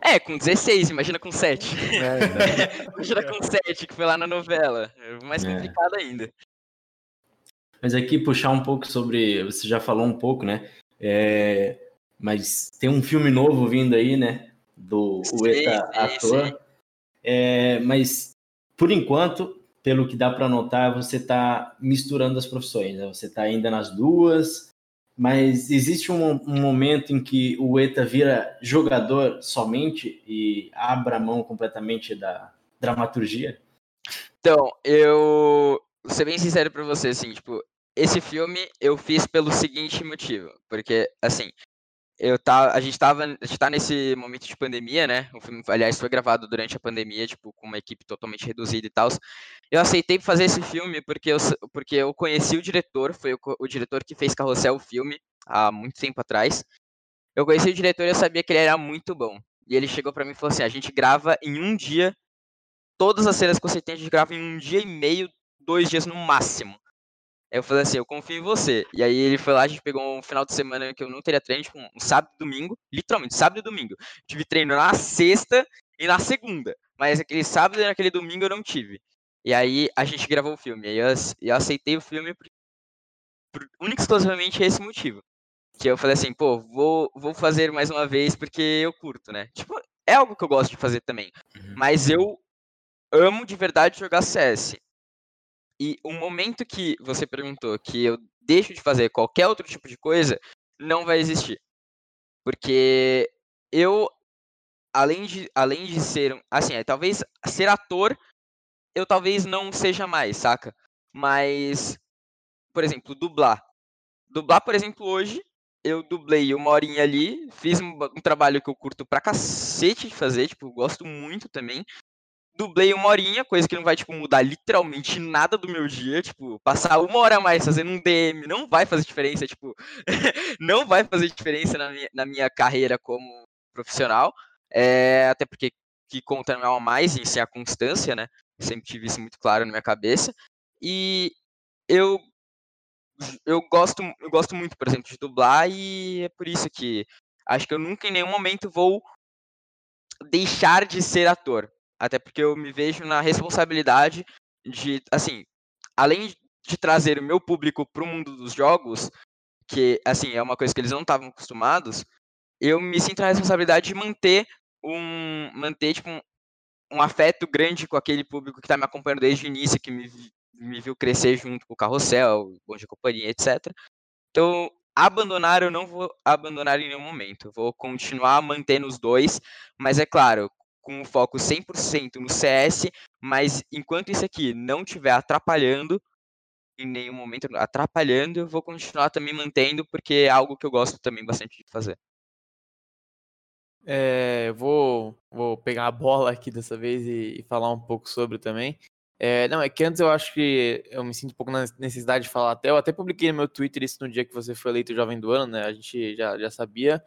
É, com 16, imagina com 7. É, imagina com 7, que foi lá na novela. É mais é. complicado ainda. Mas aqui puxar um pouco sobre. Você já falou um pouco, né? É, mas tem um filme novo vindo aí, né? Do o Eta ator. É, mas por enquanto, pelo que dá para notar, você está misturando as profissões. Né? Você está ainda nas duas, mas existe um, um, momento em que o ETA vira jogador somente e abre a mão completamente da dramaturgia? Então, eu vou ser bem sincero para você, assim, tipo, esse filme eu fiz pelo seguinte motivo, porque, assim, eu tá, a gente tava, a gente tá nesse momento de pandemia, né? O filme, aliás, foi gravado durante a pandemia, tipo, com uma equipe totalmente reduzida e tal. Eu aceitei fazer esse filme porque eu, porque eu conheci o diretor, foi o, o diretor que fez Carrossel o filme há muito tempo atrás. Eu conheci o diretor e eu sabia que ele era muito bom. E ele chegou para mim e falou assim: "A gente grava em um dia todas as cenas que você tem, a gente grava em um dia e meio, dois dias no máximo. Aí eu falei assim, eu confio em você. E aí ele foi lá, a gente pegou um final de semana que eu não teria treino, tipo, um sábado e domingo, literalmente, sábado e domingo. Tive treino na sexta e na segunda. Mas aquele sábado e naquele domingo eu não tive. E aí a gente gravou o filme. E aí eu, eu aceitei o filme por, por única exclusivamente esse motivo. Que eu falei assim, pô, vou, vou fazer mais uma vez porque eu curto, né? Tipo, é algo que eu gosto de fazer também. Uhum. Mas eu amo de verdade jogar CS. E o momento que você perguntou que eu deixo de fazer qualquer outro tipo de coisa, não vai existir. Porque eu, além de, além de ser, assim, é, talvez ser ator, eu talvez não seja mais, saca? Mas, por exemplo, dublar. Dublar, por exemplo, hoje, eu dublei uma horinha ali, fiz um, um trabalho que eu curto pra cacete de fazer, tipo, gosto muito também dublei uma horinha, coisa que não vai, tipo, mudar literalmente nada do meu dia. Tipo, passar uma hora a mais fazendo um DM não vai fazer diferença, tipo, não vai fazer diferença na minha, na minha carreira como profissional. É, até porque que conta não é a mais em ser a constância, né? Sempre tive isso muito claro na minha cabeça. E eu eu gosto, eu gosto muito, por exemplo, de dublar e é por isso que acho que eu nunca em nenhum momento vou deixar de ser ator. Até porque eu me vejo na responsabilidade de, assim, além de trazer o meu público para o mundo dos jogos, que, assim, é uma coisa que eles não estavam acostumados, eu me sinto na responsabilidade de manter um, manter, tipo, um, um afeto grande com aquele público que está me acompanhando desde o início, que me, me viu crescer junto com o Carrossel, Bom de Companhia, etc. Então, abandonar eu não vou abandonar em nenhum momento. Vou continuar mantendo os dois, mas é claro, com o foco 100% no CS, mas enquanto isso aqui não estiver atrapalhando, em nenhum momento atrapalhando, eu vou continuar também mantendo, porque é algo que eu gosto também bastante de fazer. É, vou, vou pegar a bola aqui dessa vez e, e falar um pouco sobre também. É, não, é que antes eu acho que eu me sinto um pouco na necessidade de falar até. Eu até publiquei no meu Twitter isso no dia que você foi eleito Jovem do Ano, né? A gente já, já sabia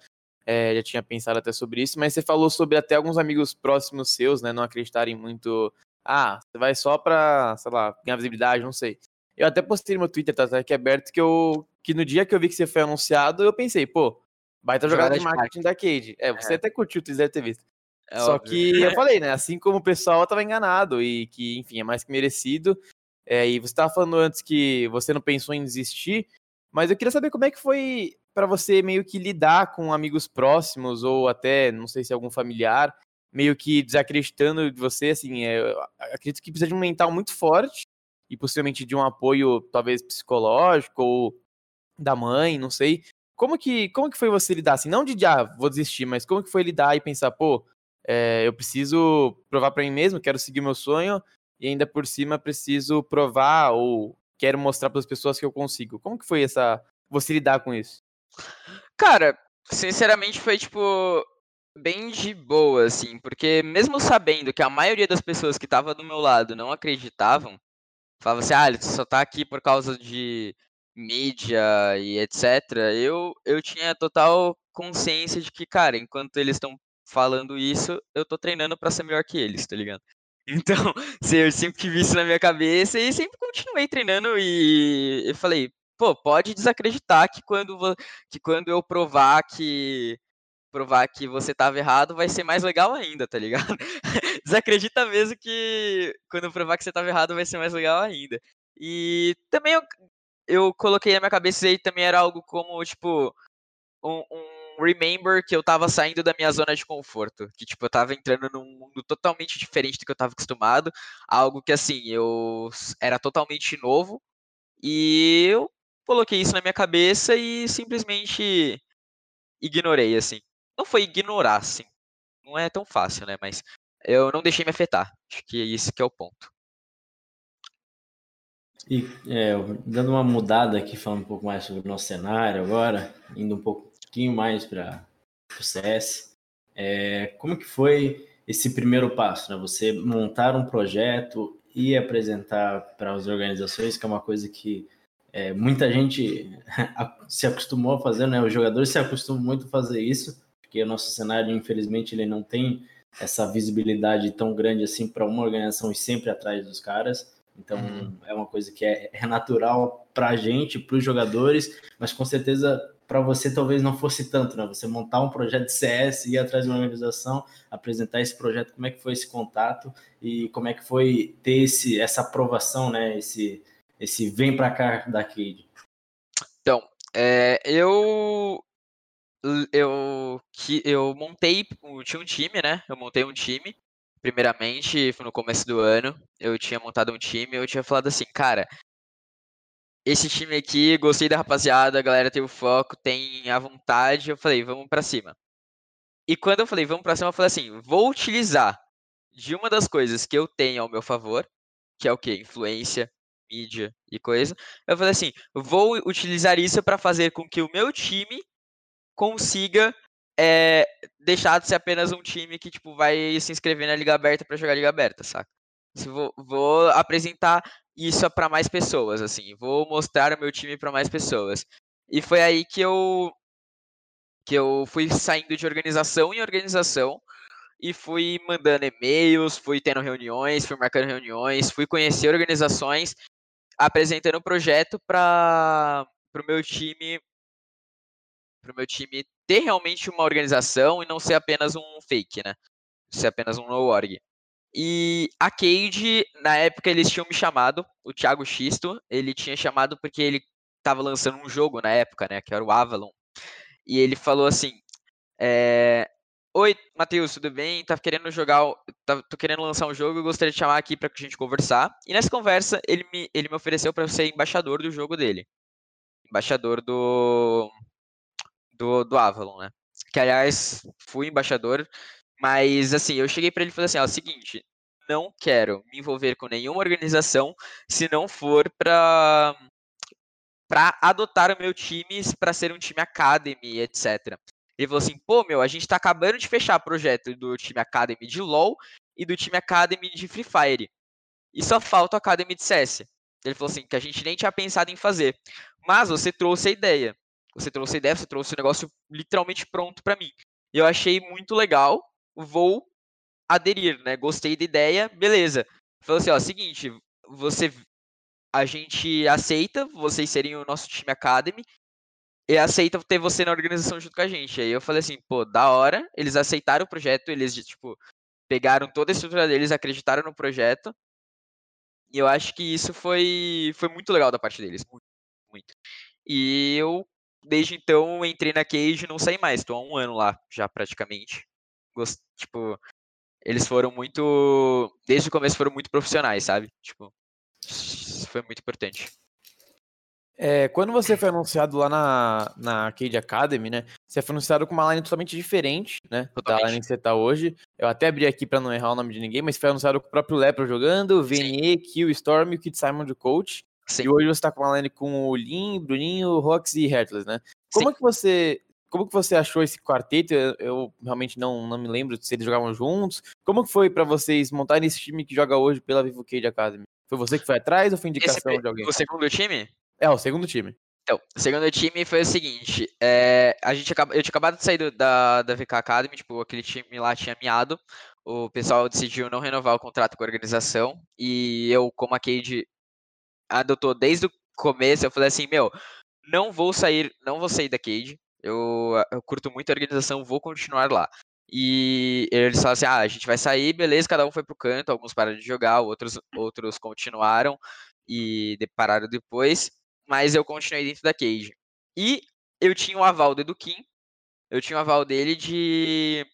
é, já tinha pensado até sobre isso, mas você falou sobre até alguns amigos próximos seus, né, não acreditarem muito. Ah, você vai só pra, sei lá, ganhar visibilidade, não sei. Eu até postei no meu Twitter, tá, tá aqui aberto, que eu que no dia que eu vi que você foi anunciado, eu pensei, pô, baita jogada, jogada de marketing da Cade. É, você é. até curtiu, tu deve ter visto. É Só óbvio. que eu falei, né? Assim como o pessoal tava enganado e que, enfim, é mais que merecido. É, e você tava falando antes que você não pensou em desistir, mas eu queria saber como é que foi para você meio que lidar com amigos próximos ou até, não sei se algum familiar, meio que desacreditando de você, assim, é, acredito que precisa de um mental muito forte e possivelmente de um apoio talvez psicológico ou da mãe, não sei. Como que, como que foi você lidar assim, não de ah, vou desistir, mas como que foi lidar e pensar, pô, é, eu preciso provar para mim mesmo, quero seguir meu sonho e ainda por cima preciso provar ou quero mostrar para as pessoas que eu consigo. Como que foi essa você lidar com isso? Cara, sinceramente foi tipo bem de boa assim, porque mesmo sabendo que a maioria das pessoas que estavam do meu lado não acreditavam, falavam assim: "Ah, você só tá aqui por causa de mídia e etc". Eu eu tinha total consciência de que, cara, enquanto eles estão falando isso, eu tô treinando para ser melhor que eles, tá ligado? Então, eu sempre tive isso na minha cabeça e sempre continuei treinando e eu falei, pô, pode desacreditar que quando, que quando eu provar que provar que você estava errado, vai ser mais legal ainda, tá ligado? Desacredita mesmo que quando eu provar que você estava errado, vai ser mais legal ainda. E também eu, eu coloquei na minha cabeça aí também era algo como, tipo, um, um remember que eu tava saindo da minha zona de conforto. Que, tipo, eu tava entrando num mundo totalmente diferente do que eu tava acostumado. Algo que, assim, eu era totalmente novo. E eu coloquei isso na minha cabeça e simplesmente ignorei, assim. Não foi ignorar, assim. Não é tão fácil, né? Mas eu não deixei me afetar. Acho que esse que é o ponto. E é, dando uma mudada aqui, falando um pouco mais sobre o nosso cenário agora, indo um pouquinho mais para o CS, é, como que foi esse primeiro passo, né? Você montar um projeto e apresentar para as organizações, que é uma coisa que é, muita gente se acostumou a fazer, né? Os jogadores se acostumam muito a fazer isso, porque o nosso cenário, infelizmente, ele não tem essa visibilidade tão grande assim para uma organização e sempre atrás dos caras. Então uhum. é uma coisa que é, é natural para a gente, para os jogadores, mas com certeza para você talvez não fosse tanto, né? Você montar um projeto de CS, ir atrás de uma organização, apresentar esse projeto, como é que foi esse contato e como é que foi ter esse, essa aprovação, né? Esse, esse vem para cá da Cade. Então, é, eu eu que eu montei, tinha um time, né? Eu montei um time primeiramente, no começo do ano, eu tinha montado um time, eu tinha falado assim, cara, esse time aqui, gostei da rapaziada, a galera tem o foco, tem a vontade, eu falei, vamos para cima. E quando eu falei, vamos para cima, eu falei assim, vou utilizar de uma das coisas que eu tenho ao meu favor, que é o que? Influência, mídia e coisa. Eu falei assim, vou utilizar isso para fazer com que o meu time consiga é, deixar de ser apenas um time que tipo vai se inscrever na liga aberta para jogar liga aberta, saca? Vou, vou apresentar isso para mais pessoas, assim, vou mostrar o meu time para mais pessoas. E foi aí que eu que eu fui saindo de organização em organização e fui mandando e-mails, fui tendo reuniões, fui marcando reuniões, fui conhecer organizações, apresentando o um projeto para o meu time para o meu time ter realmente uma organização e não ser apenas um fake, né? Ser apenas um no-org. E a Cade, na época, eles tinham me chamado, o Thiago Xisto, ele tinha chamado porque ele estava lançando um jogo na época, né? Que era o Avalon. E ele falou assim: é, Oi, Matheus, tudo bem? Tava querendo jogar, tá, tô querendo lançar um jogo e gostaria de chamar aqui para a gente conversar. E nessa conversa, ele me, ele me ofereceu para ser embaixador do jogo dele. Embaixador do do, do Avalon, né? Que, aliás, fui embaixador, mas, assim, eu cheguei para ele e falei assim, ó, seguinte, não quero me envolver com nenhuma organização se não for para para adotar o meu time para ser um time academy, etc. Ele falou assim, pô, meu, a gente tá acabando de fechar projeto do time academy de LoL e do time academy de Free Fire. E só falta o academy de CS. Ele falou assim, que a gente nem tinha pensado em fazer. Mas você trouxe a ideia. Você trouxe a ideia, você trouxe o negócio literalmente pronto para mim. Eu achei muito legal, vou aderir, né? Gostei da ideia, beleza. Falou assim, ó, seguinte, você a gente aceita vocês serem o nosso time academy e aceita ter você na organização junto com a gente. Aí eu falei assim, pô, da hora, eles aceitaram o projeto, eles tipo pegaram toda a estrutura deles, acreditaram no projeto. E eu acho que isso foi foi muito legal da parte deles, muito, muito. E eu desde então entrei na Cage e não saí mais. Tô há um ano lá já praticamente. Gost... Tipo, eles foram muito. Desde o começo foram muito profissionais, sabe? Tipo, foi muito importante. É, quando você foi anunciado lá na, na Cade Academy, né? Você foi anunciado com uma line totalmente diferente, né? Totalmente. Da line que você tá hoje. Eu até abri aqui pra não errar o nome de ninguém, mas foi anunciado com o próprio Lepro jogando, o VNE, Kill, Storm e o Kid Simon de coach. Sim. E hoje você tá com uma line com o Lin, Bruninho, Rox e Hertles, né? Como Sim. que você como que você achou esse quarteto? Eu, eu, realmente não, não me lembro se eles jogavam juntos. Como que foi para vocês montarem esse time que joga hoje pela Vivo Cade Academy? Foi você que foi atrás ou foi indicação esse, de alguém? O segundo time? É, o segundo time. Então, o segundo time foi o seguinte, é, a gente eu tinha acabado de sair do, da, da VK Academy, tipo, aquele time lá tinha miado, o pessoal decidiu não renovar o contrato com a organização, e eu, como a Cade adotou desde o começo, eu falei assim, meu, não vou sair, não vou sair da Cade. Eu, eu curto muito a organização, vou continuar lá. E eles falaram assim: ah, a gente vai sair, beleza, cada um foi pro canto, alguns pararam de jogar, outros, outros continuaram e pararam depois. Mas eu continuei dentro da Cage. E eu tinha o aval do Eduquim, eu tinha o aval dele de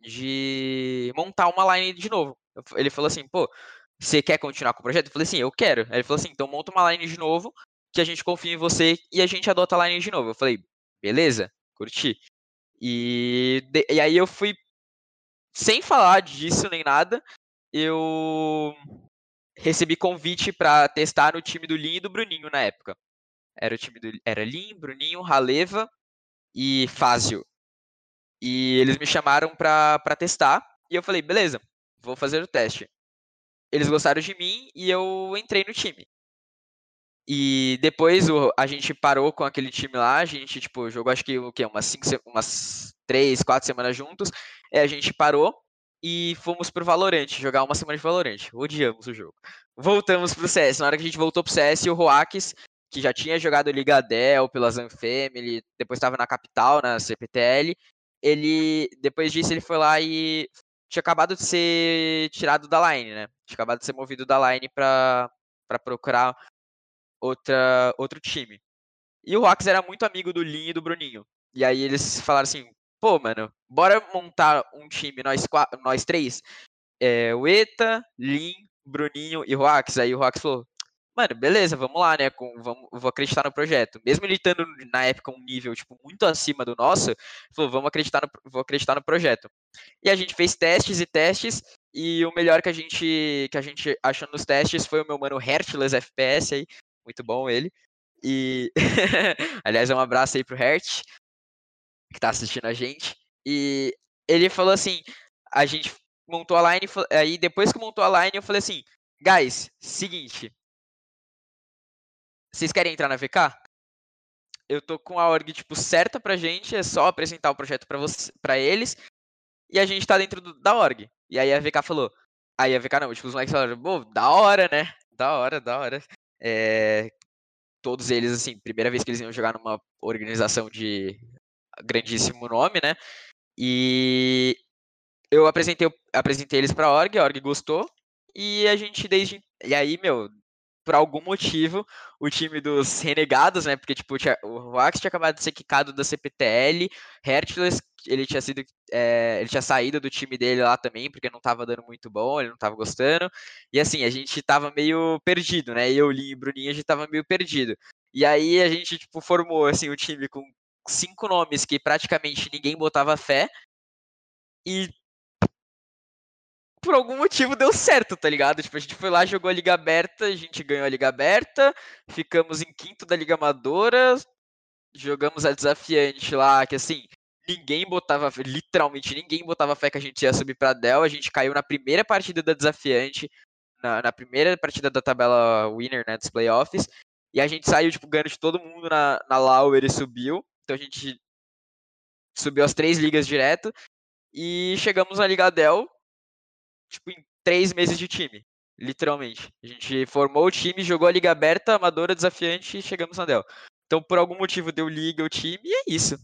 de montar uma line de novo. Ele falou assim, pô, você quer continuar com o projeto? Eu falei assim, eu quero. Aí ele falou assim, então monta uma line de novo, que a gente confia em você e a gente adota a line de novo. Eu falei, beleza, curti. E, de, e aí eu fui, sem falar disso nem nada, eu recebi convite para testar no time do Lin e do Bruninho na época. Era o time do era Lin, Bruninho, Raleva e Fázio. E eles me chamaram pra testar. E eu falei, beleza, vou fazer o teste. Eles gostaram de mim e eu entrei no time. E depois o, a gente parou com aquele time lá, a gente, tipo, jogou acho que o quê? Umas, cinco, umas três, quatro semanas juntos. E a gente parou e fomos pro Valorant, jogar uma semana de Valorant. Odiamos o jogo. Voltamos pro CS. Na hora que a gente voltou pro CS, o Roax, que já tinha jogado Liga Dell pela Zanfamily, depois estava na capital, na CPTL, ele, depois disso, ele foi lá e tinha acabado de ser tirado da line, né? Tinha acabado de ser movido da line para procurar outra, outro time. E o Rox era muito amigo do Lin e do Bruninho. E aí eles falaram assim, pô, mano, bora montar um time, nós, quatro, nós três. É, o Eta, Lin, Bruninho e Roax. Aí o Roax falou, mano, beleza, vamos lá, né? Com, vamos, vou acreditar no projeto. Mesmo ele estando na época um nível tipo muito acima do nosso, falou, vamos acreditar no, vou acreditar no projeto. E a gente fez testes e testes e o melhor que a gente que a gente achou nos testes foi o meu mano Hertless FPS aí, muito bom ele. E aliás, um abraço aí pro Hert que tá assistindo a gente. E ele falou assim, a gente montou a line, aí depois que montou a line, eu falei assim, guys, seguinte, vocês querem entrar na VK? Eu tô com a org, tipo, certa pra gente, é só apresentar o projeto pra, você, pra eles, e a gente tá dentro do, da org. E aí a VK falou, aí a VK não, tipo, os moleques falaram, pô, da hora, né? Da hora, da hora. É, todos eles, assim, primeira vez que eles iam jogar numa organização de grandíssimo nome, né? E eu apresentei, apresentei eles pra org, a org gostou, e a gente desde. E aí, meu, por algum motivo, o time dos renegados, né? Porque, tipo, tinha, o Wax tinha acabado de ser quicado da CPTL, Hercules, ele tinha sido. É, ele tinha saído do time dele lá também, porque não tava dando muito bom, ele não tava gostando. E assim, a gente tava meio perdido, né? Eu, Linho e Bruninho, a gente tava meio perdido. E aí a gente, tipo, formou assim, o time com cinco nomes que praticamente ninguém botava fé. E por algum motivo deu certo, tá ligado? Tipo, a gente foi lá, jogou a Liga Aberta, a gente ganhou a Liga Aberta, ficamos em quinto da Liga Amadora, jogamos a desafiante lá, que assim, ninguém botava, literalmente ninguém botava fé que a gente ia subir pra Dell, a gente caiu na primeira partida da desafiante, na, na primeira partida da tabela winner, né, dos playoffs, e a gente saiu, tipo, ganhando de todo mundo na, na Lauer e subiu, então a gente subiu as três ligas direto, e chegamos na Liga Dell, tipo, em três meses de time. Literalmente. A gente formou o time, jogou a Liga Aberta, Amadora, Desafiante e chegamos na Dell. Então, por algum motivo, deu liga o time e é isso.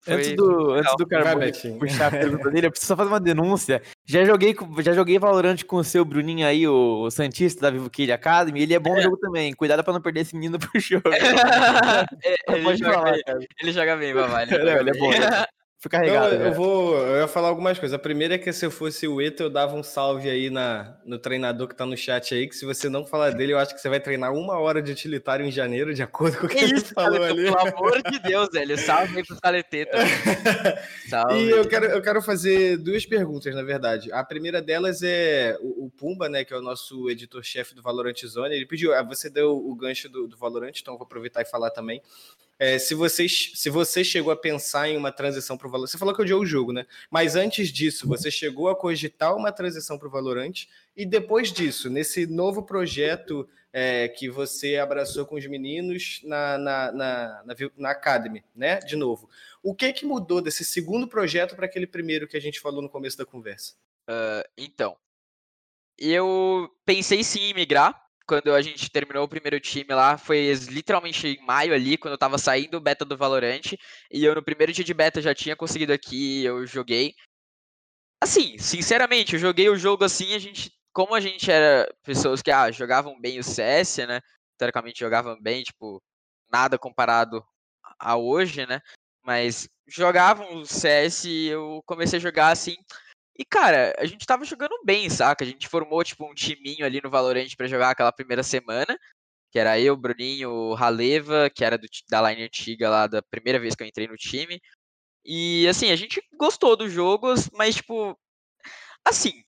Foi antes do, antes do cara puxar a pergunta dele, eu preciso só fazer uma denúncia. Já joguei, já joguei Valorant com o seu Bruninho aí, o Santista da Vivo Kill Academy. Ele é bom no jogo também. Cuidado pra não perder esse menino pro jogo. É, ele, Pode joga falar, bem, ele joga bem, Babá. Ele, ele, é bom. Fui carregado. Não, eu, vou, eu ia falar algumas coisas. A primeira é que se eu fosse o Eto, eu dava um salve aí na, no treinador que tá no chat aí, que se você não falar dele, eu acho que você vai treinar uma hora de utilitário em janeiro, de acordo com o que, que ele falou ali. Pelo amor de Deus, velho. Salve aí pros caletetas. salve. E eu quero, eu quero fazer duas perguntas, na verdade. A primeira delas é o, o Pumba, né, que é o nosso editor-chefe do Valorant Zone. Ele pediu, ah, você deu o gancho do, do Valorant, então eu vou aproveitar e falar também. É, se, você, se você chegou a pensar em uma transição para o Valorant, você falou que odiou o jogo, né? Mas antes disso, você chegou a cogitar uma transição para o Valorant e depois disso, nesse novo projeto é, que você abraçou com os meninos na, na, na, na, na Academy, né? De novo. O que, que mudou desse segundo projeto para aquele primeiro que a gente falou no começo da conversa? Uh, então, eu pensei sim em migrar, quando a gente terminou o primeiro time lá, foi literalmente em maio ali, quando eu tava saindo o beta do Valorant, e eu no primeiro dia de beta já tinha conseguido aqui, eu joguei. Assim, sinceramente, eu joguei o jogo assim, a gente, como a gente era pessoas que ah, jogavam bem o CS, né? teoricamente jogavam bem, tipo, nada comparado a hoje, né? Mas jogavam o CS e eu comecei a jogar assim. E, cara, a gente tava jogando bem, saca? A gente formou, tipo, um timinho ali no Valorant para jogar aquela primeira semana. Que era eu, Bruninho, o Raleva, que era do, da line antiga lá, da primeira vez que eu entrei no time. E, assim, a gente gostou dos jogos, mas, tipo, assim,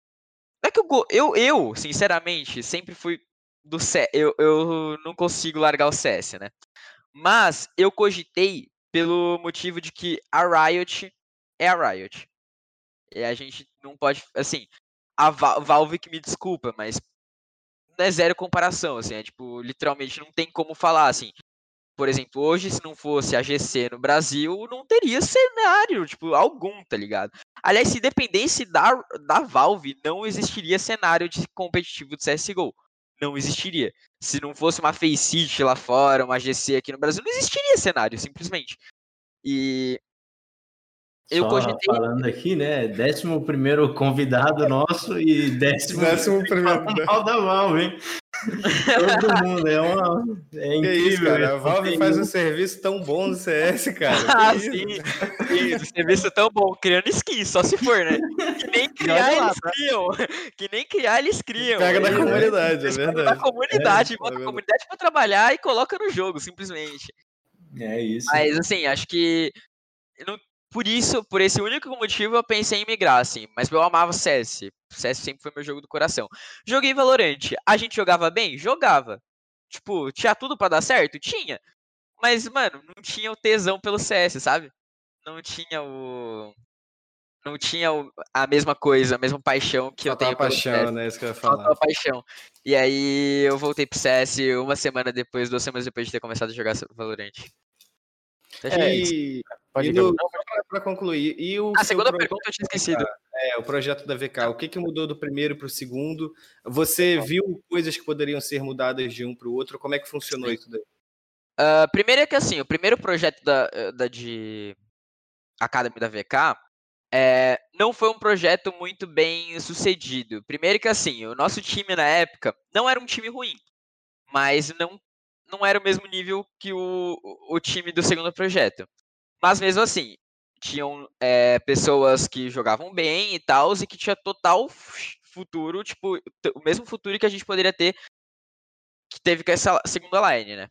é que eu, eu, eu sinceramente, sempre fui do CS. Eu, eu não consigo largar o CS, né? Mas eu cogitei pelo motivo de que a Riot é a Riot. E a gente não pode, assim, a Valve que me desculpa, mas não é zero comparação, assim, é tipo, literalmente não tem como falar, assim. Por exemplo, hoje, se não fosse a GC no Brasil, não teria cenário, tipo, algum, tá ligado? Aliás, se dependesse da, da Valve, não existiria cenário de competitivo de CSGO. Não existiria. Se não fosse uma Faceit lá fora, uma GC aqui no Brasil, não existiria cenário, simplesmente. E eu Só cogitei... falando aqui, né? Décimo primeiro convidado nosso e décimo, décimo primeiro mal da Valve, hein? Todo mundo, é uma. É incrível. Isso, cara. A Valve faz um serviço tão bom no CS, cara. ah, sim. Isso, serviço tão bom, criando skin, só se for, né? Que nem criar eles tá? criam. Que nem criar eles criam. Pega da comunidade, é verdade. Da comunidade, é, bota é a comunidade pra trabalhar e coloca no jogo, simplesmente. É isso. Mas assim, acho que não, por isso, por esse único motivo, eu pensei em migrar, assim. Mas eu amava CS. CS sempre foi meu jogo do coração. Joguei Valorant. A gente jogava bem? Jogava. Tipo, tinha tudo para dar certo? Tinha. Mas, mano, não tinha o tesão pelo CS, sabe? Não tinha o. Não tinha o... a mesma coisa, a mesma paixão que Faltava eu tenho paixão, CS. né? Isso que eu ia falar. Faltava paixão. E aí eu voltei pro CS uma semana depois, duas semanas depois de ter começado a jogar Valorant. É, e, Pode no, para concluir, e o a segunda pergunta eu tinha esquecido. É, o projeto da VK, o que, que mudou do primeiro para o segundo? Você viu coisas que poderiam ser mudadas de um para o outro? Como é que funcionou Sim. isso daí? Uh, primeiro é que assim, o primeiro projeto da, da de Academy da VK é, não foi um projeto muito bem sucedido. Primeiro que assim, o nosso time na época não era um time ruim, mas não, não era o mesmo nível que o, o time do segundo projeto. Mas mesmo assim, tinham é, pessoas que jogavam bem e tal, e que tinha total futuro, tipo, o mesmo futuro que a gente poderia ter que teve com essa segunda line, né?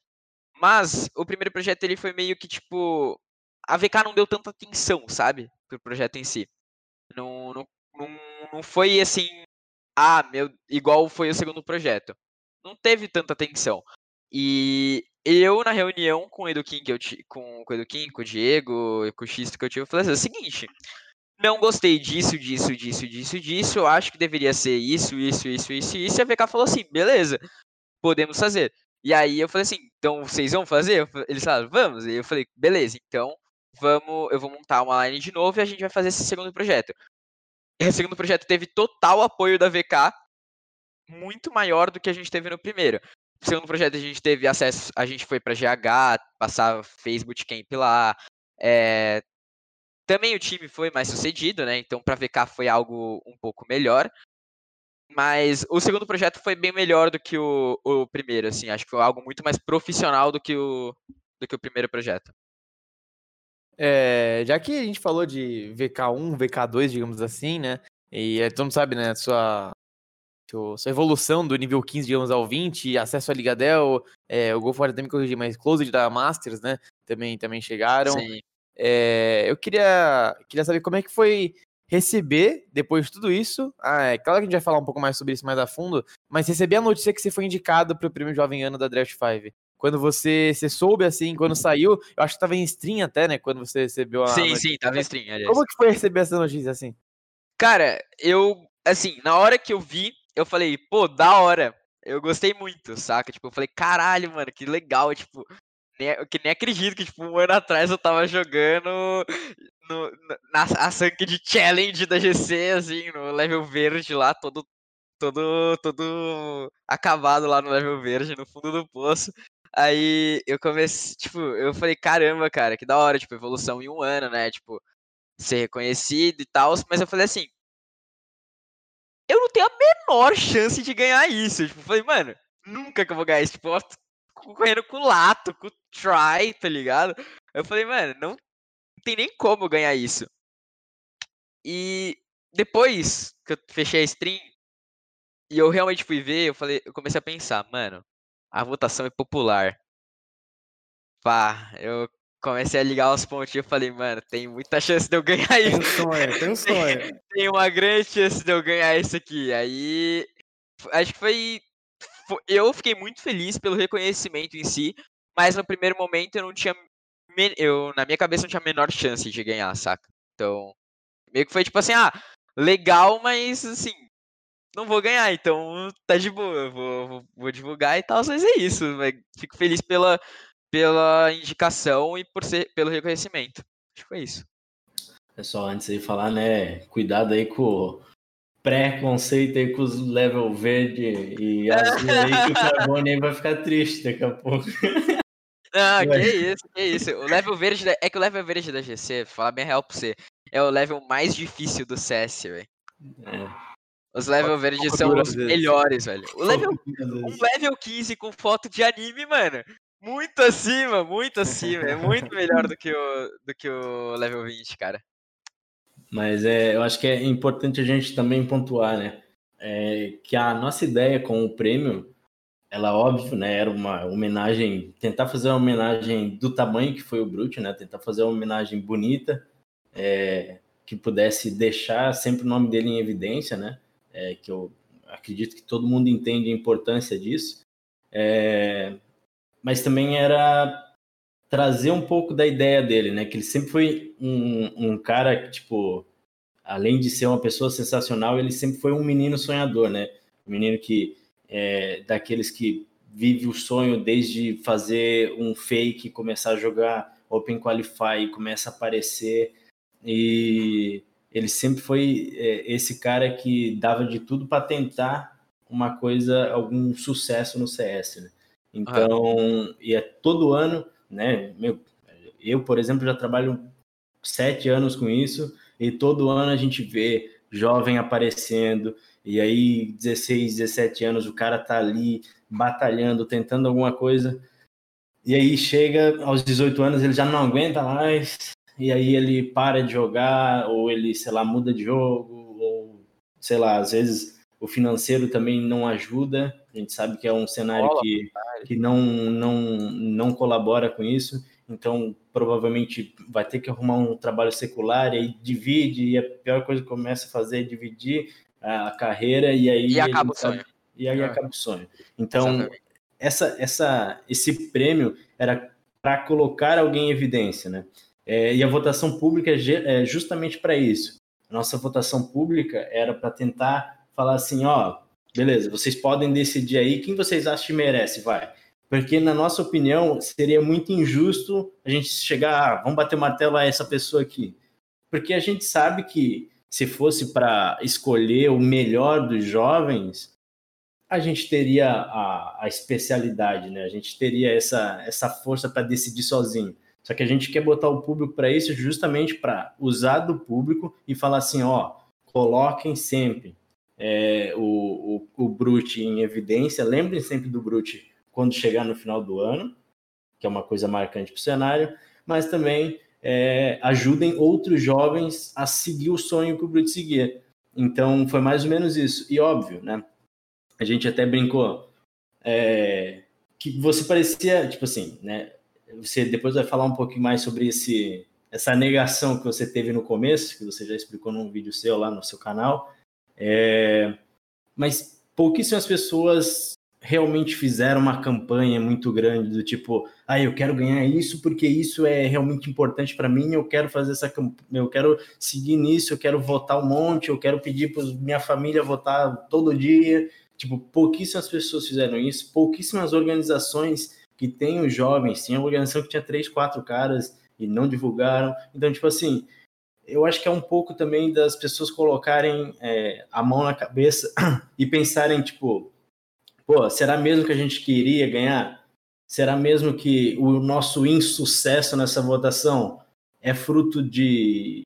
Mas o primeiro projeto ele foi meio que tipo. A VK não deu tanta atenção, sabe? Pro projeto em si. Não, não, não, não foi assim. Ah, meu. Igual foi o segundo projeto. Não teve tanta atenção. E eu, na reunião com o Eduquim, eu com, com o Eduquim, com o Diego com o Xisto que eu tive, eu falei assim, é o seguinte, não gostei disso, disso, disso, disso, disso, eu acho que deveria ser isso, isso, isso, isso, isso, e a VK falou assim, beleza, podemos fazer. E aí eu falei assim, então vocês vão fazer? Eles falaram, vamos. E eu falei, beleza, então vamos, eu vou montar uma line de novo e a gente vai fazer esse segundo projeto. Esse segundo projeto teve total apoio da VK, muito maior do que a gente teve no primeiro segundo projeto a gente teve acesso, a gente foi para GH, passar fez bootcamp lá. É, também o time foi mais sucedido, né? Então para VK foi algo um pouco melhor. Mas o segundo projeto foi bem melhor do que o, o primeiro, assim. Acho que foi algo muito mais profissional do que o, do que o primeiro projeto. É, já que a gente falou de VK1, VK2, digamos assim, né? E todo mundo sabe, né? Sua, sua evolução do nível 15, digamos, ao 20, acesso à Liga Dell, é, o Gol Fora também corrigir, mas Closed da Masters, né? Também, também chegaram. É, eu queria, queria saber como é que foi receber, depois de tudo isso, ah, é claro que a gente vai falar um pouco mais sobre isso mais a fundo, mas receber a notícia que você foi indicado para o prêmio Jovem Ano da Draft 5. Quando você, você soube, assim, quando saiu, eu acho que tava em stream até, né, quando você recebeu a Sim, notícia. sim, tava em stream, aliás. Como que foi receber essa notícia, assim? Cara, eu, assim, na hora que eu vi, eu falei, pô, da hora. Eu gostei muito, saca? Tipo, eu falei, caralho, mano, que legal, tipo, nem, que nem acredito que, tipo, um ano atrás eu tava jogando no, na a de challenge da GC, assim, no level verde lá, todo, todo, todo acabado lá no level verde, no fundo do poço. Aí eu comecei, tipo, eu falei, caramba, cara, que da hora, tipo, evolução em um ano, né? Tipo, ser reconhecido e tal, mas eu falei assim, eu não tenho a menor chance de ganhar isso. Tipo, falei, mano, nunca que eu vou ganhar isso. Tipo, concorrendo com o Lato, com o Try, tá ligado? Eu falei, mano, não tem nem como ganhar isso. E depois que eu fechei a stream e eu realmente fui ver, eu falei, eu comecei a pensar, mano, a votação é popular. Pá, eu comecei a ligar os pontinhos e falei, mano, tem muita chance de eu ganhar Tem um isso. sonho, tem um sonho. Tem uma grande chance de eu ganhar isso aqui. Aí, acho que foi. fo- Eu fiquei muito feliz pelo reconhecimento em si, mas no primeiro momento eu não tinha. Eu, na minha cabeça, não tinha a menor chance de ganhar, saca? Então, meio que foi tipo assim, ah, legal, mas assim, não vou ganhar, então tá de boa, eu vou, vou, vou divulgar e tal, mas é isso. mas Fico feliz pela, pela indicação e por ser, pelo reconhecimento. Acho que foi isso. Pessoal, antes de falar, né? Cuidado aí com o preconceito aí com os level verde e azul aí, que o Carbone aí vai ficar triste daqui a pouco. Não, que Ué. isso, que isso. O level verde da- é que o level verde da GC, vou falar bem real pra você, é o level mais difícil do CS, velho. É. Os level verdes são os vezes. melhores, velho. O level, um level 15 com foto de anime, mano, muito acima, muito acima. É muito melhor do que o, do que o level 20, cara. Mas é, eu acho que é importante a gente também pontuar, né? É, que a nossa ideia com o prêmio, ela óbvio, né? Era uma homenagem, tentar fazer uma homenagem do tamanho que foi o Brute, né? Tentar fazer uma homenagem bonita, é, que pudesse deixar sempre o nome dele em evidência, né? É, que eu acredito que todo mundo entende a importância disso. É, mas também era trazer um pouco da ideia dele, né? Que ele sempre foi um, um cara que, tipo, além de ser uma pessoa sensacional, ele sempre foi um menino sonhador, né? Um menino que é daqueles que vive o sonho desde fazer um fake, começar a jogar Open Qualify, começa a aparecer e ele sempre foi é, esse cara que dava de tudo para tentar uma coisa, algum sucesso no CS, né? Então, e é todo ano, né? Meu, eu, por exemplo, já trabalho sete anos com isso e todo ano a gente vê jovem aparecendo e aí 16, 17 anos o cara tá ali batalhando, tentando alguma coisa e aí chega aos 18 anos ele já não aguenta mais e aí ele para de jogar ou ele, sei lá, muda de jogo ou sei lá, às vezes o financeiro também não ajuda. A gente sabe que é um cenário que, que não, não, não colabora com isso. Então, provavelmente vai ter que arrumar um trabalho secular e aí divide, e a pior coisa que começa a fazer é dividir a carreira e aí E acaba o gente sabe- sonho. E aí É. acaba o sonho. Então, Exatamente. essa, essa, esse prêmio era para colocar alguém em evidência, né? É, e a votação pública é é justamente para isso. A nossa votação pública era para tentar falar assim, ó, beleza, vocês podem decidir aí quem vocês acham que merece, vai. Porque, na nossa opinião, seria muito injusto a gente chegar, ah, vamos bater o martelo a essa pessoa aqui. Porque a gente sabe que se fosse para escolher o melhor dos jovens, a gente teria a, a especialidade, né? A gente teria essa, essa força para decidir sozinho. Só que a gente quer botar o público para isso justamente para usar do público e falar assim, ó, coloquem sempre é, o, o, o Brute em evidência, lembrem sempre do Brute quando chegar no final do ano, que é uma coisa marcante para o cenário, mas também é, ajudem outros jovens a seguir o sonho que o Brute seguia. Então foi mais ou menos isso. E óbvio, né? A gente até brincou é, que você parecia, tipo assim, né? Você depois vai falar um pouquinho mais sobre esse, essa negação que você teve no começo, que você já explicou num vídeo seu lá no seu canal. É, mas pouquíssimas pessoas realmente fizeram uma campanha muito grande do tipo, ah, eu quero ganhar isso porque isso é realmente importante para mim, eu quero fazer essa campanha, eu quero seguir nisso, eu quero votar um monte, eu quero pedir para minha família votar todo dia. Tipo, pouquíssimas pessoas fizeram isso, pouquíssimas organizações que têm os jovens, tinha uma organização que tinha três, quatro caras e não divulgaram. Então, tipo assim, eu acho que é um pouco também das pessoas colocarem é, a mão na cabeça e pensarem, tipo, pô, será mesmo que a gente queria ganhar? Será mesmo que o nosso insucesso nessa votação é fruto de,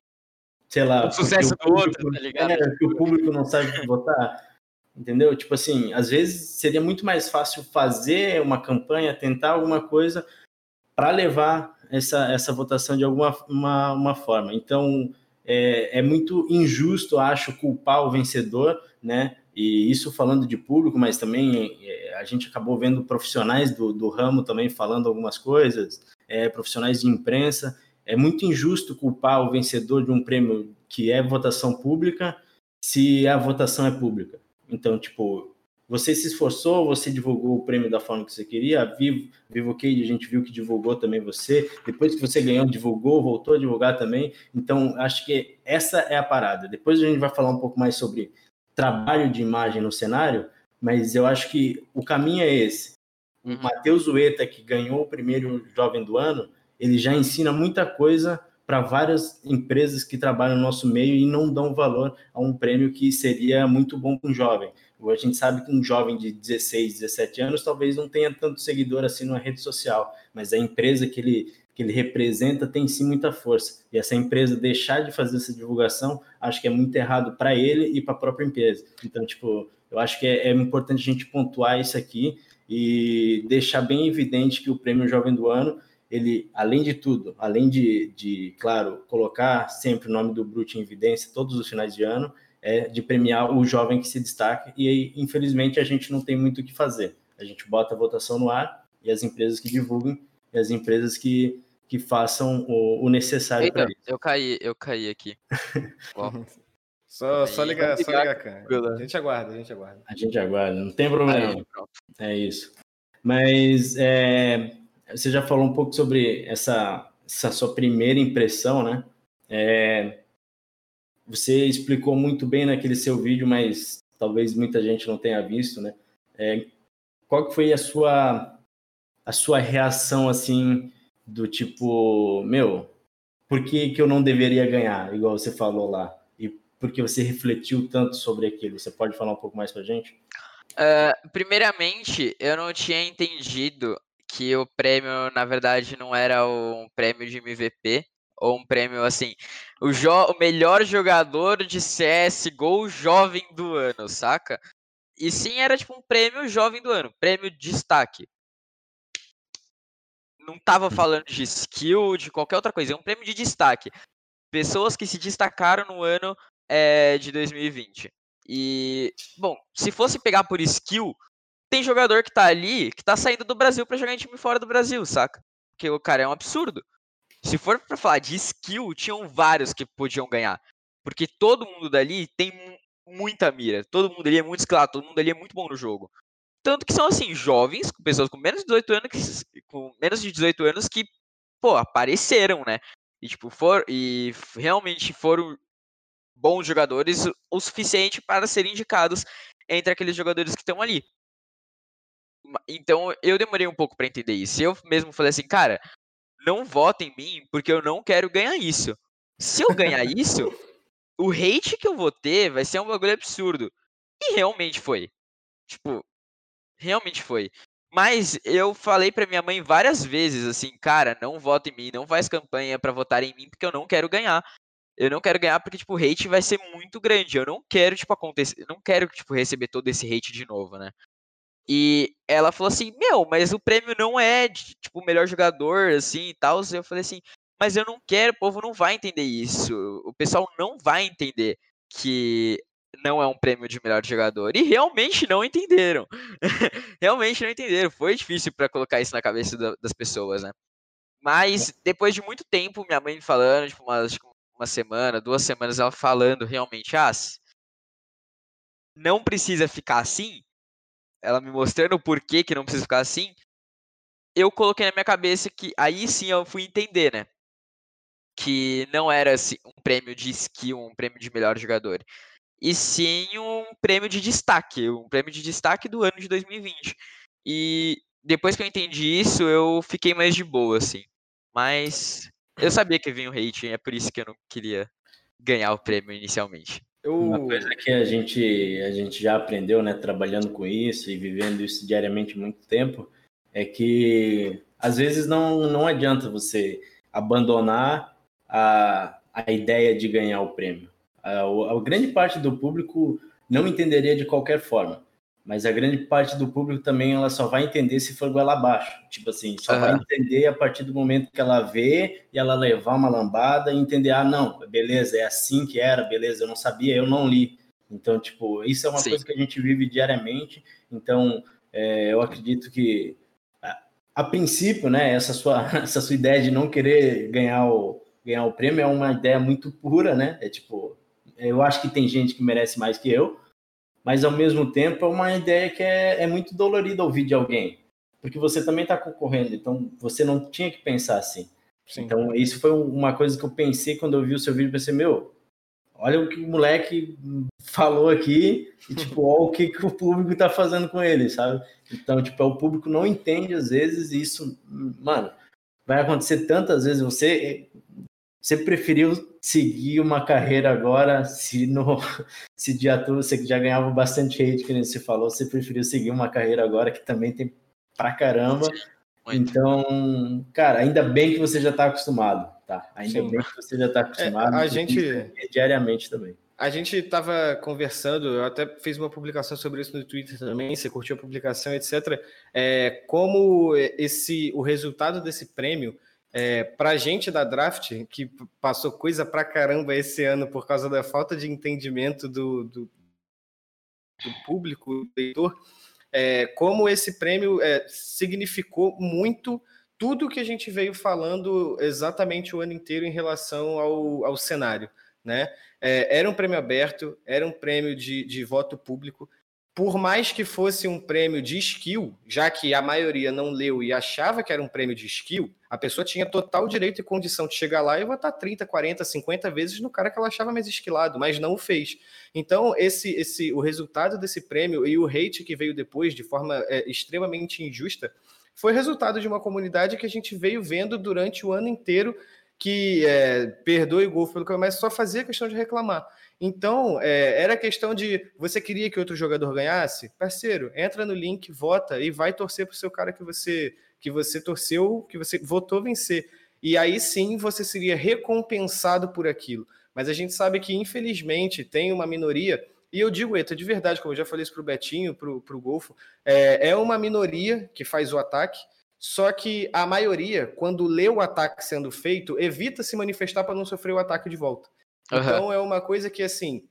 sei lá, O sucesso do outro, tá ligado? É, que o público não sabe votar? entendeu? Tipo assim, às vezes seria muito mais fácil fazer uma campanha, tentar alguma coisa para levar essa, essa votação de alguma uma, uma forma. Então, é, é muito injusto, acho, culpar o vencedor, né? E isso falando de público, mas também é, a gente acabou vendo profissionais do, do ramo também falando algumas coisas, é, profissionais de imprensa. É muito injusto culpar o vencedor de um prêmio que é votação pública se a votação é pública. Então, tipo, você se esforçou, você divulgou o prêmio da forma que você queria, a Vivo, Vivo Cade, a gente viu que divulgou também você, depois que você ganhou, divulgou, voltou a divulgar também. Então, acho que essa é a parada. Depois a gente vai falar um pouco mais sobre trabalho de imagem no cenário, mas eu acho que o caminho é esse. O uhum. Matheus Ueta, que ganhou o primeiro Jovem do Ano, ele já ensina muita coisa para várias empresas que trabalham no nosso meio e não dão valor a um prêmio que seria muito bom para um jovem. A gente sabe que um jovem de 16, 17 anos talvez não tenha tanto seguidor assim na rede social, mas a empresa que ele, que ele representa tem sim muita força. E essa empresa deixar de fazer essa divulgação, acho que é muito errado para ele e para a própria empresa. Então, tipo, eu acho que é, é importante a gente pontuar isso aqui e deixar bem evidente que o Prêmio Jovem do Ano ele, além de tudo, além de, de, claro, colocar sempre o nome do Brute em evidência todos os finais de ano, é de premiar o jovem que se destaca, e aí, infelizmente, a gente não tem muito o que fazer. A gente bota a votação no ar, e as empresas que divulguem, e as empresas que, que façam o, o necessário para isso. Eu caí, eu caí aqui. só, só ligar, só ligar, cara. A gente aguarda, a gente aguarda. A gente aguarda, não tem problema. Aí, é isso. Mas é, você já falou um pouco sobre essa, essa sua primeira impressão, né? É, você explicou muito bem naquele seu vídeo, mas talvez muita gente não tenha visto, né? É, qual que foi a sua a sua reação assim do tipo, meu, por que, que eu não deveria ganhar, igual você falou lá? E por que você refletiu tanto sobre aquilo? Você pode falar um pouco mais pra gente? Uh, primeiramente, eu não tinha entendido que o prêmio, na verdade, não era um prêmio de MVP, ou um prêmio assim, o, o melhor jogador de CSGO jovem do ano, saca? E sim, era tipo um prêmio jovem do ano, prêmio destaque. Não tava falando de skill, de qualquer outra coisa, é um prêmio de destaque. Pessoas que se destacaram no ano é, de 2020. E, bom, se fosse pegar por skill, tem jogador que tá ali que tá saindo do Brasil para jogar em time fora do Brasil, saca? Porque o cara é um absurdo. Se for para falar de skill, tinham vários que podiam ganhar. Porque todo mundo dali tem muita mira. Todo mundo ali é muito esclavo, todo mundo ali é muito bom no jogo. Tanto que são assim, jovens, pessoas com menos de 18 anos que, com menos de 18 anos que, pô, apareceram, né? E tipo, for, e realmente foram bons jogadores o suficiente para serem indicados entre aqueles jogadores que estão ali. Então eu demorei um pouco para entender isso. Eu mesmo falei assim, cara, não vota em mim porque eu não quero ganhar isso. Se eu ganhar isso, o hate que eu vou ter vai ser um bagulho absurdo. E realmente foi. Tipo, realmente foi. Mas eu falei pra minha mãe várias vezes assim, cara, não vota em mim, não faz campanha para votar em mim porque eu não quero ganhar. Eu não quero ganhar porque, tipo, o hate vai ser muito grande. Eu não quero, tipo, acontecer. Eu não quero, tipo, receber todo esse hate de novo, né? E ela falou assim: Meu, mas o prêmio não é de, tipo, melhor jogador, assim e tal. Eu falei assim: Mas eu não quero, o povo não vai entender isso. O pessoal não vai entender que não é um prêmio de melhor jogador. E realmente não entenderam. realmente não entenderam. Foi difícil para colocar isso na cabeça da, das pessoas, né? Mas depois de muito tempo, minha mãe falando, tipo, uma, uma semana, duas semanas, ela falando realmente, ah, não precisa ficar assim, ela me mostrando o porquê que não precisa ficar assim, eu coloquei na minha cabeça que aí sim eu fui entender, né? Que não era assim, um prêmio de skill, um prêmio de melhor jogador. E sim um prêmio de destaque, um prêmio de destaque do ano de 2020. E depois que eu entendi isso, eu fiquei mais de boa, assim. Mas eu sabia que vinha o hate, é por isso que eu não queria ganhar o prêmio inicialmente. Eu... Uma coisa que a gente, a gente já aprendeu, né, trabalhando com isso e vivendo isso diariamente muito tempo, é que às vezes não, não adianta você abandonar a, a ideia de ganhar o prêmio. A, a grande parte do público não entenderia de qualquer forma. Mas a grande parte do público também ela só vai entender se for goela abaixo. Tipo assim, só uhum. vai entender a partir do momento que ela vê e ela levar uma lambada e entender, ah, não, beleza, é assim que era, beleza, eu não sabia, eu não li. Então, tipo, isso é uma Sim. coisa que a gente vive diariamente. Então, é, eu acredito que, a, a, princípio, né, essa sua, essa sua ideia de não querer ganhar o, ganhar o prêmio é uma ideia muito pura, né? É tipo, eu acho que tem gente que merece mais que eu, mas ao mesmo tempo é uma ideia que é, é muito dolorida ouvir de alguém, porque você também está concorrendo, então você não tinha que pensar assim. Sim. Então, isso foi uma coisa que eu pensei quando eu vi o seu vídeo, pensei, meu, olha o que o moleque falou aqui e, tipo, olha o que, que o público está fazendo com ele, sabe? Então, tipo, o público não entende às vezes isso, mano, vai acontecer tantas vezes, você você preferiu seguir uma carreira agora, se no se de ator você já ganhava bastante hate, que você falou, você preferiu seguir uma carreira agora que também tem pra caramba. Muito. Então, cara, ainda bem que você já está acostumado, tá? Ainda Sim. bem que você já está acostumado. É, a gente diariamente também. A gente estava conversando, eu até fiz uma publicação sobre isso no Twitter também, você curtiu a publicação, etc. É, como esse o resultado desse prêmio é, para a gente da draft, que passou coisa pra caramba esse ano por causa da falta de entendimento do, do, do público, do leitor, é, como esse prêmio é, significou muito tudo que a gente veio falando exatamente o ano inteiro em relação ao, ao cenário. Né? É, era um prêmio aberto, era um prêmio de, de voto público, por mais que fosse um prêmio de skill, já que a maioria não leu e achava que era um prêmio de skill, a pessoa tinha total direito e condição de chegar lá e votar 30, 40, 50 vezes no cara que ela achava mais esquilado, mas não o fez. Então, esse, esse, o resultado desse prêmio e o hate que veio depois, de forma é, extremamente injusta, foi resultado de uma comunidade que a gente veio vendo durante o ano inteiro que é, perdoe o Golfo pelo que mas só fazia questão de reclamar. Então, é, era questão de você queria que outro jogador ganhasse? Parceiro, entra no link, vota e vai torcer para o seu cara que você que você torceu, que você votou vencer. E aí sim você seria recompensado por aquilo. Mas a gente sabe que, infelizmente, tem uma minoria, e eu digo, Eta, de verdade, como eu já falei isso para o Betinho, para o Golfo, é, é uma minoria que faz o ataque, só que a maioria, quando lê o ataque sendo feito, evita se manifestar para não sofrer o ataque de volta. Uhum. Então é uma coisa que assim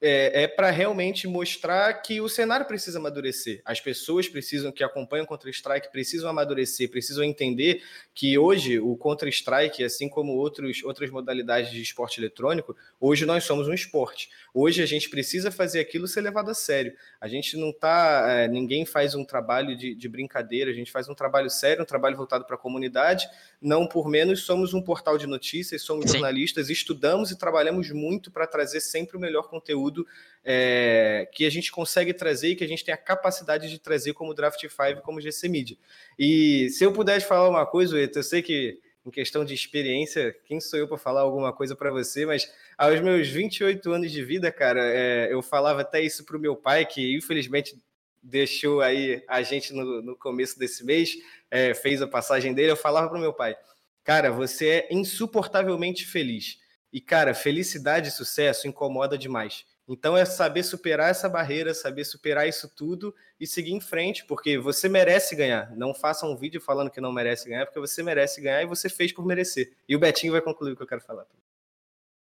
é, é para realmente mostrar que o cenário precisa amadurecer. As pessoas precisam que acompanham Counter-Strike precisam amadurecer, precisam entender que hoje o Counter-Strike, assim como outros, outras modalidades de esporte eletrônico, hoje nós somos um esporte. Hoje a gente precisa fazer aquilo ser levado a sério. A gente não tá, é, ninguém faz um trabalho de, de brincadeira, a gente faz um trabalho sério, um trabalho voltado para a comunidade. Não por menos somos um portal de notícias, somos Sim. jornalistas, estudamos e trabalhamos muito para trazer sempre o melhor conteúdo é, que a gente consegue trazer e que a gente tem a capacidade de trazer como Draft 5, como GC Media. E se eu pudesse falar uma coisa, eu sei que em questão de experiência, quem sou eu para falar alguma coisa para você, mas aos meus 28 anos de vida, cara, é, eu falava até isso para o meu pai, que infelizmente deixou aí a gente no, no começo desse mês, é, fez a passagem dele, eu falava para o meu pai, cara, você é insuportavelmente feliz. E, cara, felicidade e sucesso incomoda demais. Então é saber superar essa barreira, saber superar isso tudo e seguir em frente, porque você merece ganhar. Não faça um vídeo falando que não merece ganhar, porque você merece ganhar e você fez por merecer. E o Betinho vai concluir o que eu quero falar.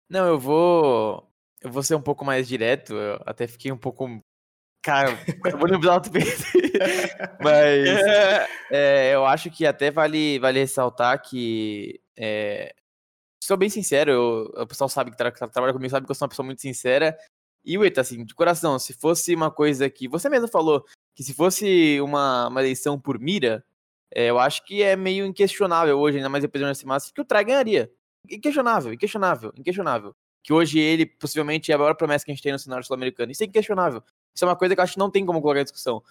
Não, eu vou. Eu vou ser um pouco mais direto. Eu até fiquei um pouco. Cara, eu vou lembrar do Mas é, eu acho que até vale, vale ressaltar que é, sou bem sincero, eu, o pessoal sabe que tra trabalha comigo, sabe que eu sou uma pessoa muito sincera. E, Ueta, assim, de coração, se fosse uma coisa que. Você mesmo falou que se fosse uma, uma eleição por mira, é, eu acho que é meio inquestionável hoje, ainda mais depois do massa, que o Trai ganharia. Inquestionável, inquestionável, inquestionável. Que hoje ele possivelmente é a maior promessa que a gente tem no cenário sul-americano. Isso é inquestionável. Isso é uma coisa que eu acho que não tem como colocar em discussão.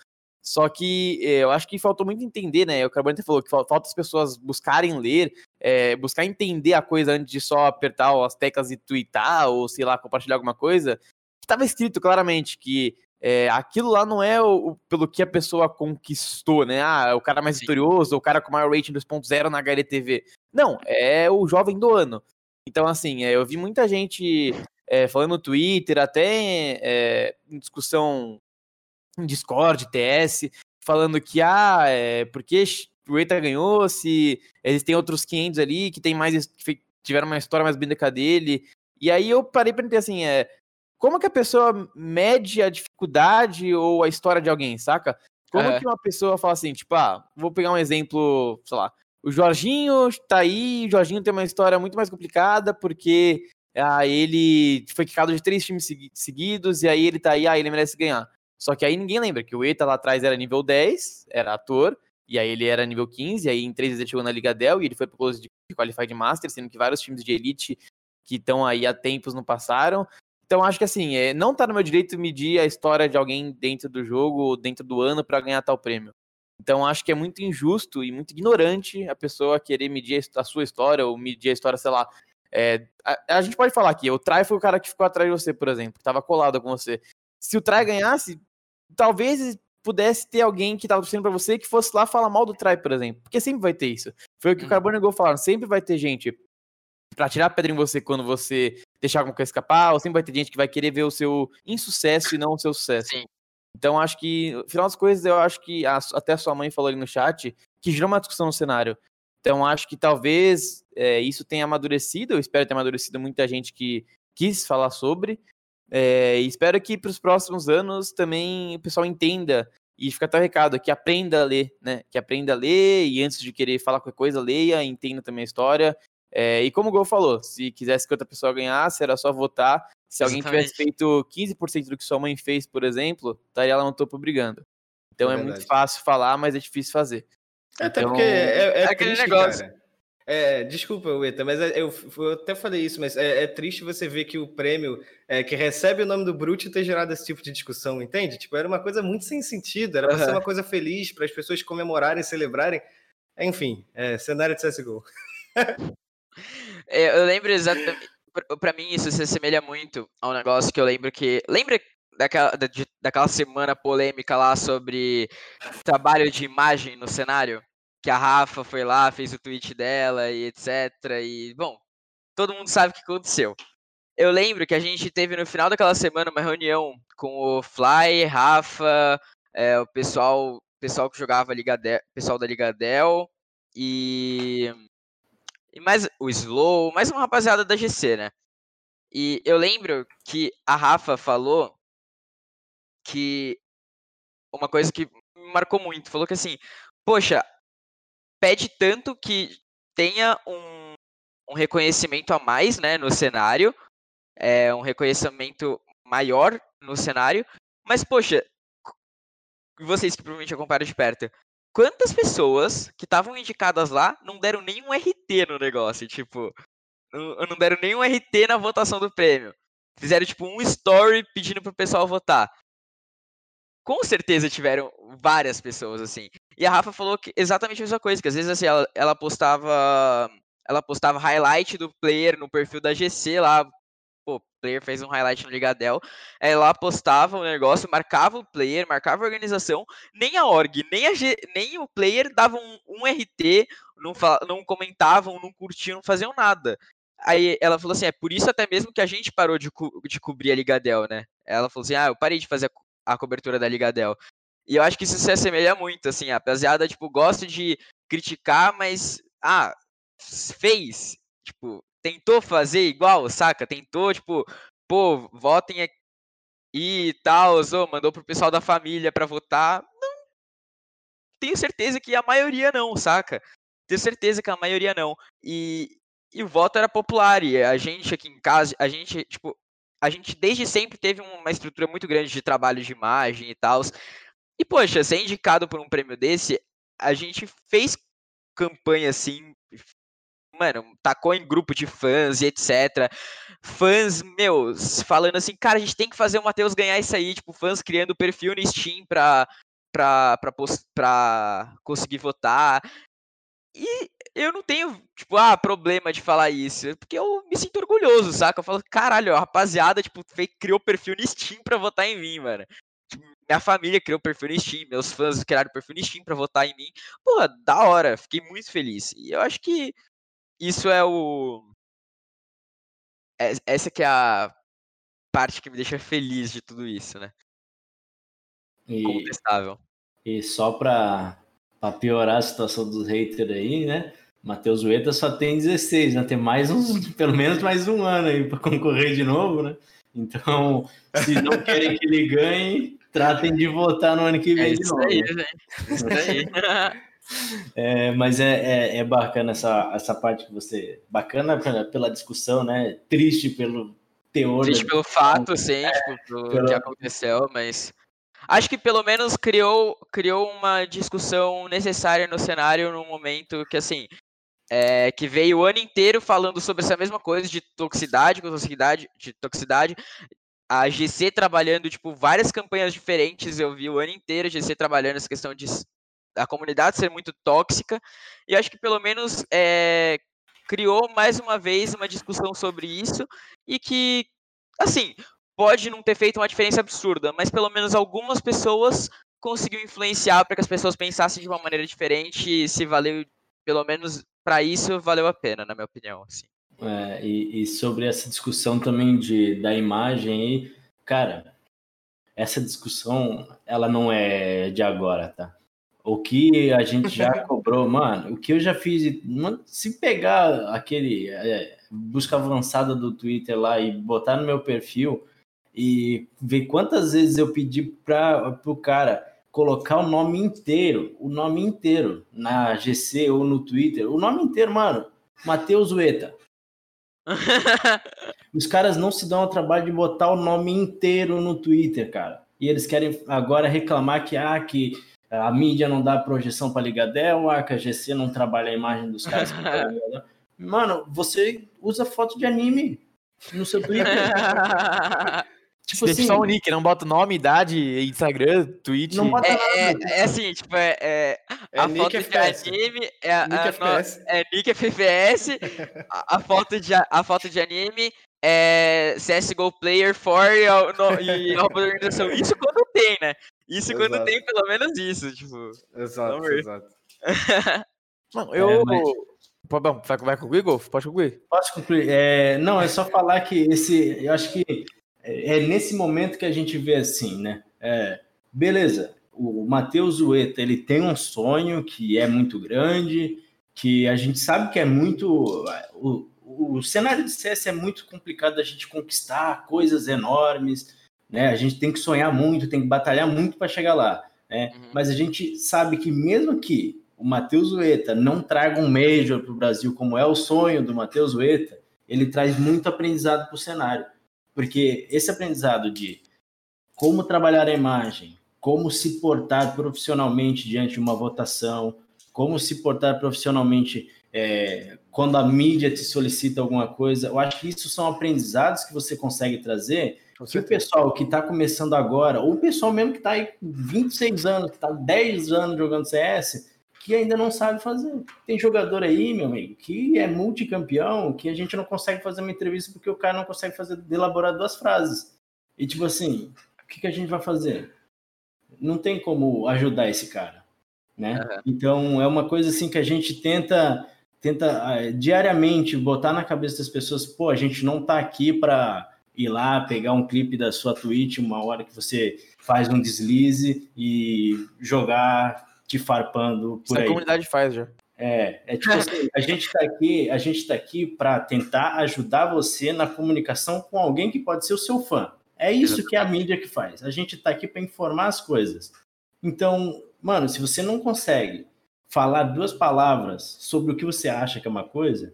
Só que é, eu acho que faltou muito entender, né? O Carbonita falou que falta as pessoas buscarem ler, é, buscar entender a coisa antes de só apertar as teclas e twittar ou, sei lá, compartilhar alguma coisa. Estava escrito claramente que é, aquilo lá não é o, o, pelo que a pessoa conquistou, né? Ah, é o cara mais Sim. vitorioso, o cara com maior rating 2.0 na HLTV. Não, é o jovem do ano. Então, assim, é, eu vi muita gente é, falando no Twitter, até é, em discussão em Discord, TS, falando que, ah, é, porque o Eita ganhou, se existem outros 500 ali que tem mais, que tiveram uma história mais bem que a dele. E aí eu parei para entender assim, é, como que a pessoa mede a dificuldade ou a história de alguém, saca? Como é. que uma pessoa fala assim, tipo, ah, vou pegar um exemplo, sei lá, o Jorginho tá aí, o Jorginho tem uma história muito mais complicada, porque ah, ele foi quicado de três times seguidos, e aí ele tá aí, ah, ele merece ganhar. Só que aí ninguém lembra que o Eita lá atrás era nível 10, era ator, e aí ele era nível 15, e aí em três vezes ele chegou na Liga Dell, e ele foi pro close de Qualified Master, sendo que vários times de elite que estão aí há tempos não passaram. Então acho que assim, é, não tá no meu direito medir a história de alguém dentro do jogo, dentro do ano, para ganhar tal prêmio. Então acho que é muito injusto e muito ignorante a pessoa querer medir a sua história ou medir a história, sei lá. É, a, a, gente pode falar aqui, o Trai foi o cara que ficou atrás de você, por exemplo, que tava colado com você. Se o Trai ganhasse, talvez pudesse ter alguém que tava torcendo pra você que fosse lá falar mal do Trai, por exemplo. Porque sempre vai ter isso. Foi o que o uhum. Carbone Gol falaram, sempre vai ter gente pra tirar pedra em você quando você deixar alguma coisa escapar, ou sempre vai ter gente que vai querer ver o seu insucesso e não o seu sucesso. Sim. Então, acho que, no final das coisas, eu acho que a, até a sua mãe falou ali no chat que gerou uma discussão no cenário. Então, acho que talvez é, isso tenha amadurecido, eu espero ter amadurecido muita gente que quis falar sobre. É, e espero que para os próximos anos também o pessoal entenda e fica até o recado, que aprenda a ler, né? Que aprenda a ler e antes de querer falar qualquer coisa, leia, entenda também a história. É, e como o Gol falou, se quisesse que outra pessoa ganhasse, era só votar. Se alguém tivesse feito 15% do que sua mãe fez, por exemplo, estaria lá no topo brigando. Então é, é muito fácil falar, mas é difícil fazer. É, até então, porque é, é, é aquele triste, negócio. Cara. É, desculpa, Ueta, mas é, eu, eu, até falei isso, mas é, é, triste você ver que o prêmio é, que recebe o nome do Brute ter gerado esse tipo de discussão, entende? Tipo, era uma coisa muito sem sentido, era pra uhum. ser uma coisa feliz, para as pessoas comemorarem, celebrarem. Enfim, é, cenário de CSGO. eu lembro exatamente. Pra mim, isso se assemelha muito a um negócio que eu lembro que. Lembra daquela, daquela semana polêmica lá sobre trabalho de imagem no cenário? Que a Rafa foi lá, fez o tweet dela e etc. E, bom, todo mundo sabe o que aconteceu. Eu lembro que a gente teve no final daquela semana uma reunião com o Fly, Rafa, é, o pessoal, pessoal que jogava Liga Del, pessoal da Liga Dell e, e mais o Slow, mais uma rapaziada da GC, né? E eu lembro que a Rafa falou que uma coisa que me marcou muito, falou que assim, poxa, pede tanto que tenha um, um reconhecimento a mais né, no cenário, é, um reconhecimento maior no cenário, mas, poxa, vocês que provavelmente acompanham de perto, quantas pessoas que estavam indicadas lá não deram nenhum RT no negócio? Tipo, não, não deram nenhum RT na votação do prêmio. Fizeram, tipo, um story pedindo pro pessoal votar com certeza tiveram várias pessoas assim. E a Rafa falou que exatamente a mesma coisa, que às vezes assim, ela, ela postava ela postava highlight do player no perfil da GC lá, pô, o player fez um highlight no Ligadel, ela postava o negócio, marcava o player, marcava a organização, nem a org, nem, a G, nem o player davam um, um RT, não, não comentavam, não curtiam, não faziam nada. Aí ela falou assim, é por isso até mesmo que a gente parou de, co de cobrir a Ligadel, né? Ela falou assim, ah, eu parei de fazer a cobertura da Liga Dell. E eu acho que isso se assemelha muito, assim, a rapaziada, tipo, gosta de criticar, mas, ah, fez, tipo, tentou fazer igual, saca? Tentou, tipo, pô, votem aqui e tal, ou mandou pro pessoal da família para votar. Não, tenho certeza que a maioria não, saca? Tenho certeza que a maioria não. E, e o voto era popular, e a gente aqui em casa, a gente, tipo, a gente desde sempre teve uma estrutura muito grande de trabalho de imagem e tal. E, poxa, ser indicado por um prêmio desse, a gente fez campanha assim, mano, tacou em grupo de fãs e etc. Fãs, meu, falando assim, cara, a gente tem que fazer o Matheus ganhar isso aí, tipo, fãs criando perfil no Steam pra, pra, pra, pra conseguir votar. E eu não tenho, tipo, ah, problema de falar isso, porque eu me sinto orgulhoso, saca? Eu falo, caralho, a rapaziada, tipo, fez, criou perfil no Steam pra votar em mim, mano. Tipo, minha família criou perfil no Steam, meus fãs criaram perfil no Steam pra votar em mim. Pô, da hora, fiquei muito feliz. E eu acho que isso é o. É, essa que é a parte que me deixa feliz de tudo isso, né? E, Contestável. e só pra, pra piorar a situação dos haters aí, né? Matheus Ueta só tem 16, né? Tem mais uns, pelo menos mais um ano aí para concorrer de novo, né? Então, se não querem que ele ganhe, tratem de votar no ano que É vem de isso novo. aí, gente. Isso aí. É, mas é, é, é bacana essa, essa parte que você. Bacana pela, pela discussão, né? Triste pelo teor. Triste pelo fato, sim, tipo, pelo pelo- que aconteceu, mas acho que pelo menos criou, criou uma discussão necessária no cenário num momento que, assim, é, que veio o ano inteiro falando sobre essa mesma coisa de toxicidade, toxicidade, de toxicidade. A GC trabalhando, tipo, várias campanhas diferentes, eu vi o ano inteiro a GC trabalhando essa questão de a comunidade ser muito tóxica, e acho que pelo menos é, criou mais uma vez uma discussão sobre isso, e que, assim, pode não ter feito uma diferença absurda, mas pelo menos algumas pessoas conseguiu influenciar para que as pessoas pensassem de uma maneira diferente, e se valeu, pelo menos para isso, valeu a pena, na minha opinião, assim. É, e, e sobre essa discussão também de, da imagem aí, cara, essa discussão, ela não é de agora, tá? O que a gente já cobrou, mano, o que eu já fiz, mano, se pegar aquele é, busca avançada do Twitter lá e botar no meu perfil e ver quantas vezes eu pedi para o cara colocar o nome inteiro, o nome inteiro na GC ou no Twitter, o nome inteiro, mano, Matheus Ueta. Os caras não se dão ao trabalho de botar o nome inteiro no Twitter, cara. E eles querem agora reclamar que, ah, que a mídia não dá projeção para Liga Del, ah, que a GC não trabalha a imagem dos caras. Mano, você usa foto de anime no seu Twitter. tipo Deixa assim, só o nick, não bota nome, idade, Instagram, Twitch. não bota É, nada. é, é assim, tipo, é, é É a Nick foto FPS. de anime, é, a- Nick a- FPS. é Nick FFS, a, a foto de, a, foto de anime é CSGO Player 4 e, no- e organização. Isso quando tem, né? Isso quando Exato. tem pelo menos isso, tipo. Exato, exato. Não, eu. É, mas- vai, vai concluir, Golf? Pode concluir. Posso concluir? É, não, é só falar que esse. Eu acho que é, é nesse momento que a gente vê assim, né? É, beleza, o Matheus Ueta ele tem um sonho que é muito grande, que a gente sabe que é muito. O, o cenário de CS é muito complicado da gente conquistar coisas enormes, né? A gente tem que sonhar muito, tem que batalhar muito para chegar lá. Né? Uhum. Mas a gente sabe que mesmo que o Matheus Ueta não traga um Major para o Brasil, como é o sonho do Matheus Ueta, ele traz muito aprendizado para o cenário. Porque esse aprendizado de como trabalhar a imagem, como se portar profissionalmente diante de uma votação, como se portar profissionalmente é, quando a mídia te solicita alguma coisa, eu acho que isso são aprendizados que você consegue trazer que o pessoal que está começando agora, ou o pessoal mesmo que está aí com 26 anos, que está 10 anos jogando CS, que ainda não sabe fazer. Tem jogador aí, meu amigo, que é multicampeão, que a gente não consegue fazer uma entrevista porque o cara não consegue fazer elaborar duas frases. E tipo assim, o que, que a gente vai fazer? Não tem como ajudar esse cara, né? Aham. Então é uma coisa assim que a gente tenta tenta ah, diariamente botar na cabeça das pessoas, pô, a gente não tá aqui para ir lá pegar um clipe da sua Twitch uma hora que você faz um deslize e jogar te farpando por a aí. comunidade faz já. É, é tipo assim, a gente está aqui, a gente tá aqui para tentar ajudar você na comunicação com alguém que pode ser o seu fã. É isso que é a mídia que faz. A gente está aqui para informar as coisas. Então, mano, se você não consegue falar duas palavras sobre o que você acha que é uma coisa,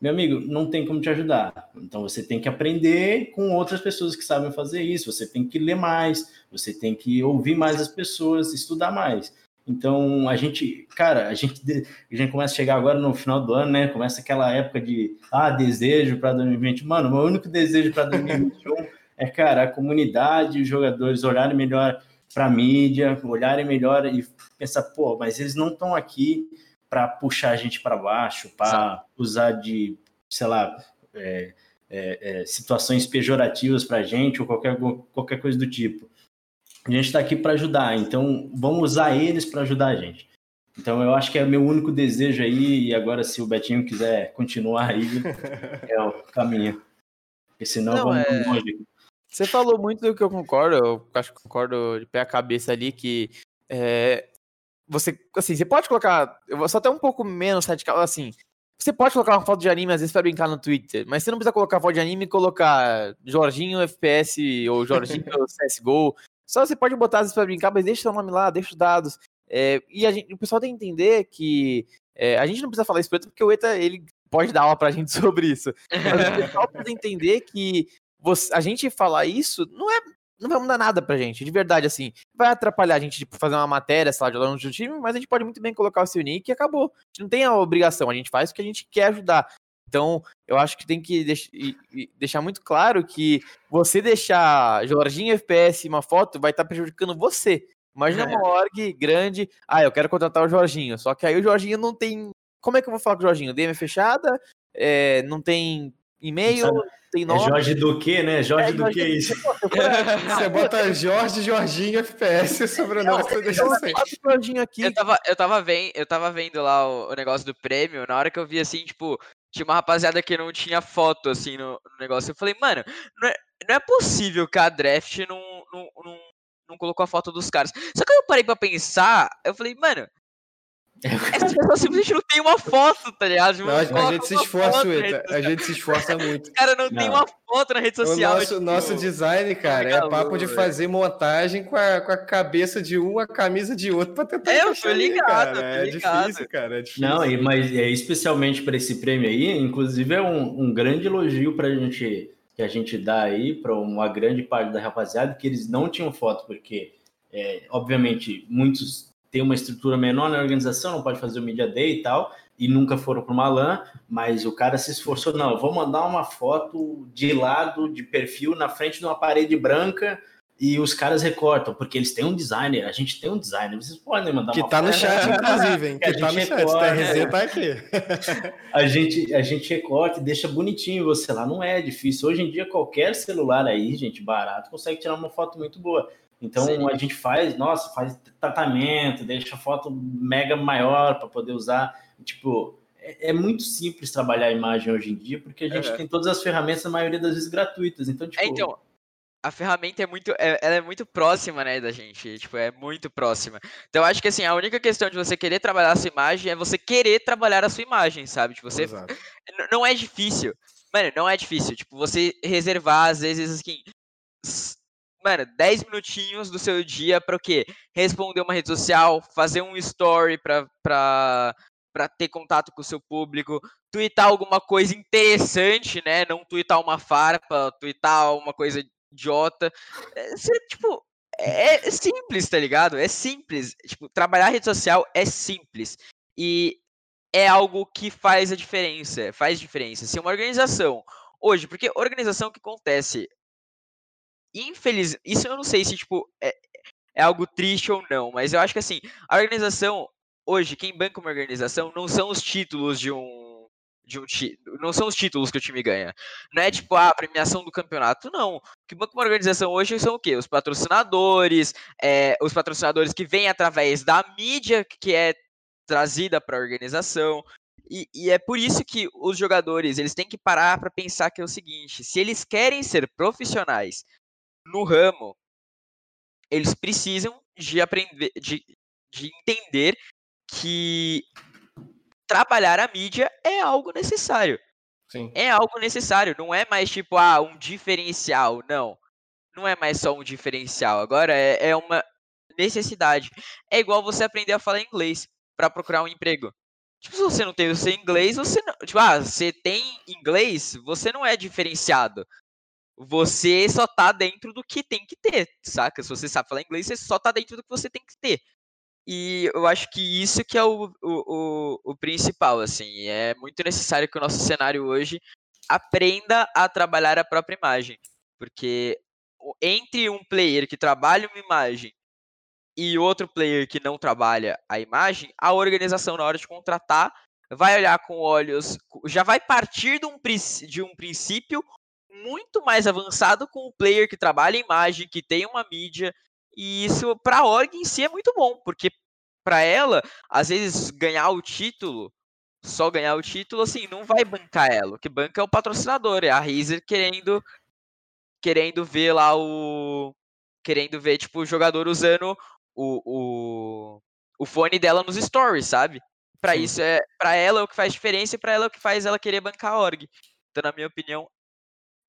meu amigo, não tem como te ajudar. Então você tem que aprender com outras pessoas que sabem fazer isso. Você tem que ler mais, você tem que ouvir mais as pessoas, estudar mais. Então a gente, cara, a gente, a gente começa a chegar agora no final do ano, né? Começa aquela época de ah, desejo para 2020. Mano, meu único desejo para 2021 é, cara, a comunidade, os jogadores olharem melhor para a mídia, olharem melhor e pensar, pô, mas eles não estão aqui para puxar a gente para baixo, para usar de, sei lá, é, é, é, situações pejorativas para a gente ou qualquer, qualquer coisa do tipo. A gente está aqui para ajudar, então vamos usar eles para ajudar a gente. Então eu acho que é meu único desejo aí, e agora se o Betinho quiser continuar aí, é o caminho. Porque senão Não, vamos é- longe. Você falou muito do que eu concordo, eu acho que concordo de pé a cabeça ali, que é, você, assim, você pode colocar, eu vou só até um pouco menos radical, assim, você pode colocar uma foto de anime às vezes para brincar no Twitter, mas você não precisa colocar foto de anime e colocar Jorginho FPS ou Jorginho CSGO. Só você pode botar vezes para brincar, mas deixa seu nome lá, deixa os dados. É, e gente, o pessoal tem que entender que é, a gente não precisa falar isso porque o ETA ele pode dar aula pra gente sobre isso. Mas o pessoal precisa entender que você, a gente falar isso não é não vai mudar nada pra gente, de verdade, assim. Vai atrapalhar a gente de fazer uma matéria, sei lá, de aluno do time, mas a gente pode muito bem colocar o seu nick e acabou. A gente não tem a obrigação, a gente faz o que a gente quer ajudar. Então, eu acho que tem que deixar muito claro que você deixar Jorginho FPS uma foto vai estar tá prejudicando você. Imagina uma org grande, ah, eu quero contratar o Jorginho, só que aí o Jorginho não tem. Como é que eu vou falar com o Jorginho? DM fechada, é, não tem e-mail, tem é nome. É Jorge do que, né? Jorge é, do que isso? Você bota Jorge, Jorginho, FPS, sobrenome você deixa assim. Jorginho aqui. Eu tava, eu, tava vendo, eu tava vendo lá o, o, negócio do prêmio, na hora que eu vi assim, tipo, tinha uma rapaziada que não tinha foto, assim, no, no negócio. Eu falei, mano, não é, não é possível que a draft não, não, não, não colocou a foto dos caras. Só que eu parei pra pensar, eu falei, mano, essa pessoa simplesmente não tem uma foto, tá ligado? Não, a gente se esforça. A gente se esforça muito. O cara não, não, tem uma foto na rede social. O nosso, tipo... nosso design, cara, é papo de fazer montagem com a, com a cabeça de um, a camisa de outro pra tentar. É, eu tô ligado, cara. É ligado. difícil, cara. É difícil. Não, mas é especialmente para esse prêmio aí, inclusive é um, um grande elogio pra gente que a gente dá aí para uma grande parte da rapaziada que eles não tinham foto, porque, é, obviamente, muitos tem uma estrutura menor na organização, não pode fazer o Media Day e tal, e nunca foram para uma LAN, mas o cara se esforçou, não, vou mandar uma foto de lado, de perfil, na frente de uma parede branca, e os caras recortam, porque eles têm um designer, a gente tem um designer, vocês podem mandar que uma tá foto. no chat, inclusive, hein? Que, que tá no chat, recorta, TRZ tá aqui. a, gente, a gente recorta e deixa bonitinho você lá, não é difícil. Hoje em dia, qualquer celular aí, gente, barato, consegue tirar uma foto muito boa. Então Sim. a gente faz, nossa, faz tratamento, deixa a foto mega maior para poder usar. Tipo, é, é, muito simples trabalhar a imagem hoje em dia, porque a gente é. tem todas as ferramentas, na maioria das vezes gratuitas. Então, tipo. É, então, a ferramenta é muito, é, ela é muito próxima, né, da gente, tipo, é muito próxima. Então, eu acho que, assim, a única questão de você querer trabalhar a sua imagem é você querer trabalhar a sua imagem, sabe? Tipo, você, Exato. não é difícil, mano, não é difícil, tipo, você reservar, às vezes, assim, mano, 10 minutinhos do seu dia para o quê? Responder uma rede social, fazer um story para pra, ter contato com o seu público, twittar alguma coisa interessante, né? Não twittar uma farpa, twittar uma coisa idiota. É, você, tipo, é, é simples, tá ligado? É simples. Tipo, trabalhar rede social é simples. E é algo que faz a diferença. Faz diferença. Se uma organização hoje, porque organização que acontece, infeliz, isso eu não sei se tipo é, é algo triste ou não, mas eu acho que assim, a organização hoje, quem banca uma organização não são os títulos de um de um não são os títulos que o time ganha. Não é tipo a premiação do campeonato, não. O que banca uma organização hoje são o quê? Os patrocinadores, é, os patrocinadores que vêm através da mídia que é trazida para a organização. E, e, é por isso que os jogadores eles têm que parar para pensar que é o seguinte: se eles querem ser profissionais no ramo, eles precisam de aprender, de, de entender que trabalhar a mídia é algo necessário. Sim. É algo necessário, não é mais tipo, ah, um diferencial, não. Não é mais só um diferencial, agora é, é uma necessidade. É igual você aprender a falar inglês para procurar um emprego. Tipo, se você não tem o seu inglês, você não. Tipo, ah, você tem inglês, você não é diferenciado você só tá dentro do que tem que ter, saca? Se você sabe falar inglês, você só tá dentro do que você tem que ter. E eu acho que isso que é o, o, o, o principal, assim. É muito necessário que o nosso cenário hoje aprenda a trabalhar a própria imagem. Porque entre um player que trabalha uma imagem e outro player que não trabalha a imagem, a organização, na hora de contratar, vai olhar com olhos. Já vai partir de um, de um princípio muito mais avançado com o player que trabalha em imagem, que tem uma mídia, e isso para a org em si é muito bom, porque para ela, às vezes ganhar o título, só ganhar o título assim, não vai bancar ela. O que banca é o patrocinador, é a Razer querendo querendo ver lá o. Querendo ver, tipo, o jogador usando o, o, o fone dela nos stories, sabe? Sim. isso é. Pra ela é o que faz diferença e pra ela é o que faz ela querer bancar a org. Então, na minha opinião,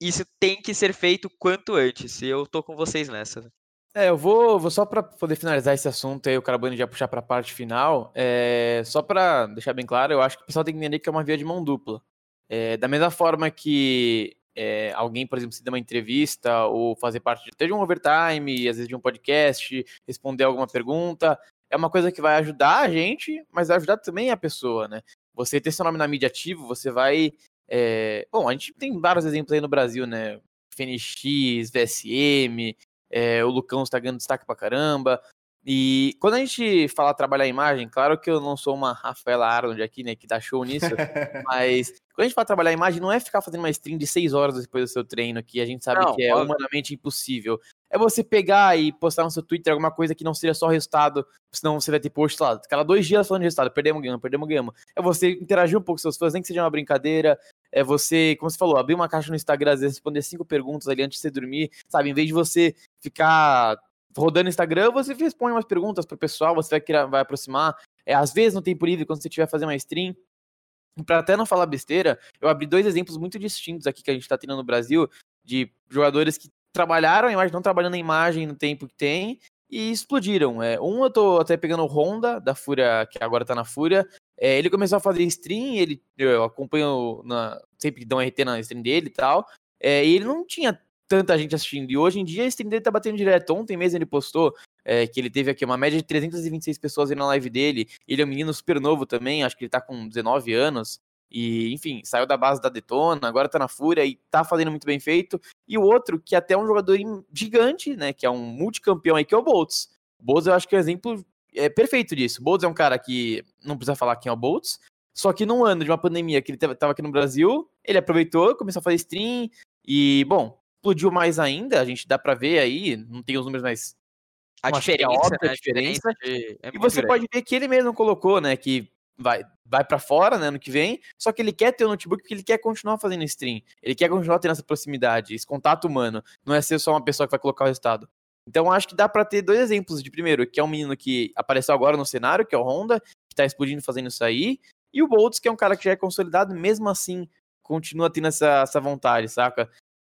isso tem que ser feito quanto antes. E eu tô com vocês nessa. É, eu vou, vou só para poder finalizar esse assunto aí, o Carabani já puxar para a parte final. É, só para deixar bem claro, eu acho que o pessoal tem que entender que é uma via de mão dupla. É, da mesma forma que é, alguém, por exemplo, se der uma entrevista ou fazer parte de, até de um overtime, às vezes de um podcast, responder alguma pergunta, é uma coisa que vai ajudar a gente, mas vai ajudar também a pessoa, né? Você ter seu nome na mídia ativo, você vai. É, Bom, a gente tem vários exemplos aí no Brasil, né? FNX, VSM, é, o Lucão está ganhando destaque pra caramba. E quando a gente fala trabalhar a imagem, claro que eu não sou uma Rafaela Arnold aqui, né, que dá show nisso, mas quando a gente fala trabalhar a imagem, não é ficar fazendo uma stream de seis horas depois do seu treino, que a gente sabe Não, que é óbvio. humanamente impossível. É você pegar e postar no seu Twitter alguma coisa que não seja só resultado, senão você vai ter post lá, cada dois dias falando de resultado, perdemos, ganhamos, perdemos, ganhamos. É você interagir um pouco com seus fãs, nem que seja uma brincadeira, é você, como você falou, abrir uma caixa no Instagram, às vezes responder cinco perguntas ali antes de você dormir, sabe? Em vez de você ficar rodando Instagram, você responde umas perguntas pro pessoal, você vai, criar, vai aproximar. É, às vezes no tempo livre, quando você estiver fazendo uma stream. Pra até não falar besteira, eu abri dois exemplos muito distintos aqui que a gente tá tendo no Brasil, de jogadores que trabalharam a imagem, não trabalhando a imagem no tempo que tem, e explodiram. É, um eu tô até pegando o Honda, da Fúria, que agora tá na Fúria. É, ele começou a fazer stream, ele, eu acompanho na, sempre que dão RT na stream dele e tal. É, e ele não tinha tanta gente assistindo. E hoje em dia a stream dele tá batendo direto. Ontem mesmo ele postou é, que ele teve aqui uma média de 326 pessoas aí na live dele. Ele é um menino super novo também, acho que ele tá com 19 anos. E, enfim, saiu da base da Detona, agora tá na Fúria e tá fazendo muito bem feito. E o outro, que até é um jogador gigante, né? Que é um multicampeão aí, que é o Boltz. O Boltz eu acho que é o exemplo é, perfeito disso. O Boltz é um cara que não precisa falar quem é o Boltz. Só que num ano de uma pandemia que ele tava tava aqui no Brasil, ele aproveitou, começou a fazer stream e, bom, explodiu mais ainda. A gente dá pra ver aí, não tem os números, mas A é diferença, óbvia né? a diferença. de- é e você grande. pode ver que ele mesmo colocou, né, que vai, vai para fora, né, ano que vem, só que ele quer ter o notebook porque ele quer continuar fazendo stream. Ele quer continuar tendo essa proximidade, esse contato humano. Não é ser só uma pessoa que vai colocar o resultado. Então acho que dá pra ter dois exemplos de primeiro, que é um menino que apareceu agora no cenário, que é o Honda, que tá explodindo fazendo isso aí, e o Boltz, que é um cara que já é consolidado, mesmo assim continua tendo essa, essa vontade, saca?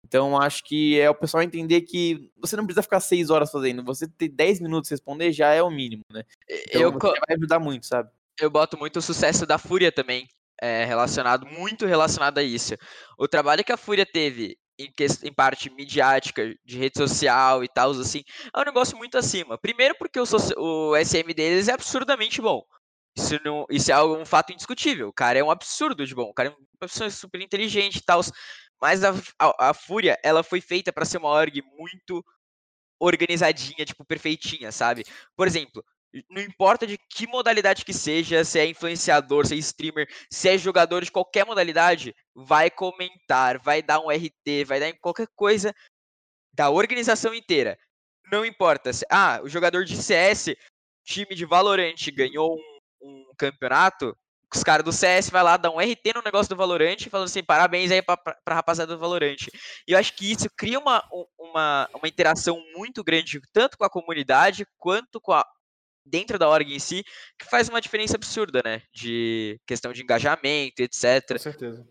Então acho que é o pessoal entender que você não precisa ficar seis horas fazendo, você ter 10 minutos responder já é o mínimo, né? Então eu, vai ajudar muito, sabe? eu boto muito o sucesso da Fúria também, é, relacionado, muito relacionado a isso. O trabalho que a Fúria teve em, ques- em parte midiática, de rede social e tal, assim, é um negócio muito acima. Primeiro porque o, o SM deles é absurdamente bom. Isso, não, isso é um fato indiscutível. O cara é um absurdo de bom. O cara é uma pessoa super inteligente e tal. Mas a, a, a Fúria, ela foi feita para ser uma org muito organizadinha, tipo, perfeitinha, sabe? Por exemplo, não importa de que modalidade que seja, se é influenciador, se é streamer, se é jogador de qualquer modalidade, vai comentar, vai dar um RT, vai dar em qualquer coisa da organização inteira. Não importa. Se, ah, o jogador de CS, time de Valorant, ganhou um, um campeonato, os caras do CS vai lá dar um RT no negócio do Valorant, falando assim, parabéns aí pra, pra, pra rapaziada do Valorant. E eu acho que isso cria uma, uma, uma interação muito grande, tanto com a comunidade, quanto com a, dentro da org em si, que faz uma diferença absurda, né? De questão de engajamento, etc. Com certeza.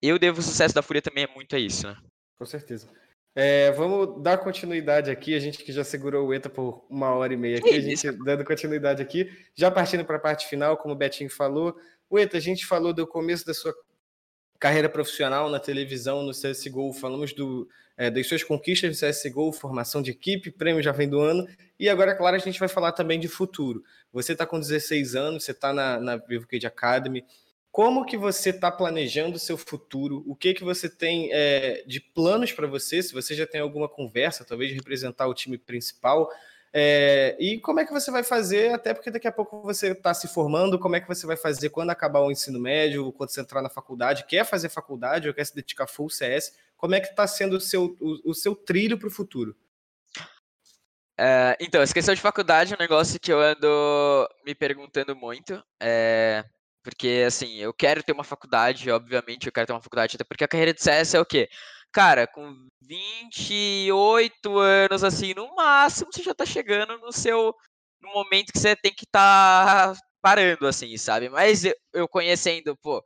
Eu devo o sucesso da Fúria também é muito a isso, né? Com certeza. É, vamos dar continuidade aqui. A gente que já segurou o ETA por uma hora e meia aqui, a gente dando continuidade aqui. Já partindo para a parte final, como o Betinho falou. O ETA, a gente falou do começo da sua carreira profissional na televisão, no CSGO. Falamos do, é, das suas conquistas no CSGO, formação de equipe, prêmio já vem do ano. E agora, claro, a gente vai falar também de futuro. Você está com 16 anos, você está na, na Vivo Academy. Como que você está planejando o seu futuro? O que que você tem é, de planos para você? Se você já tem alguma conversa, talvez de representar o time principal, é, e como é que você vai fazer? Até porque daqui a pouco você está se formando. Como é que você vai fazer quando acabar o ensino médio, quando você entrar na faculdade? Quer fazer faculdade ou quer se dedicar full CS? Como é que está sendo o seu, o, o seu trilho para o futuro? É, então, questão de faculdade é um negócio que eu ando me perguntando muito. É, porque, assim, eu quero ter uma faculdade, obviamente, eu quero ter uma faculdade, até porque a carreira de CS é o quê? cara, com 28 anos, assim, no máximo, você já tá chegando no seu. no momento que você tem que estar tá parando, assim, sabe? Mas eu, eu conhecendo, pô,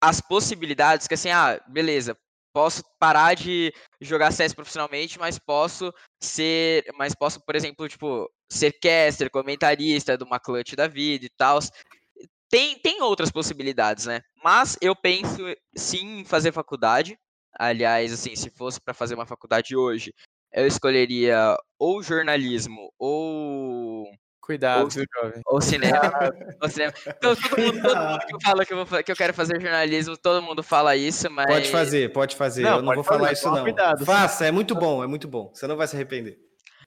as possibilidades, que assim, ah, beleza, posso parar de jogar CS profissionalmente, mas posso ser, mas posso, por exemplo, tipo, ser caster, comentarista de uma clutch da vida e tal. Tem, tem outras possibilidades, né? Mas eu penso sim em fazer faculdade. Aliás, assim, se fosse para fazer uma faculdade hoje, eu escolheria ou jornalismo ou Cuidado, ou, jovem? Ou cinema. ou cinema. Então, todo mundo, todo mundo que fala que eu, vou, que eu, quero fazer jornalismo, todo mundo fala isso, mas. Pode fazer, pode fazer. Não, eu não vou fazer, falar isso, não. Cuidado. Faça, é muito bom, é muito bom. Você não vai se arrepender.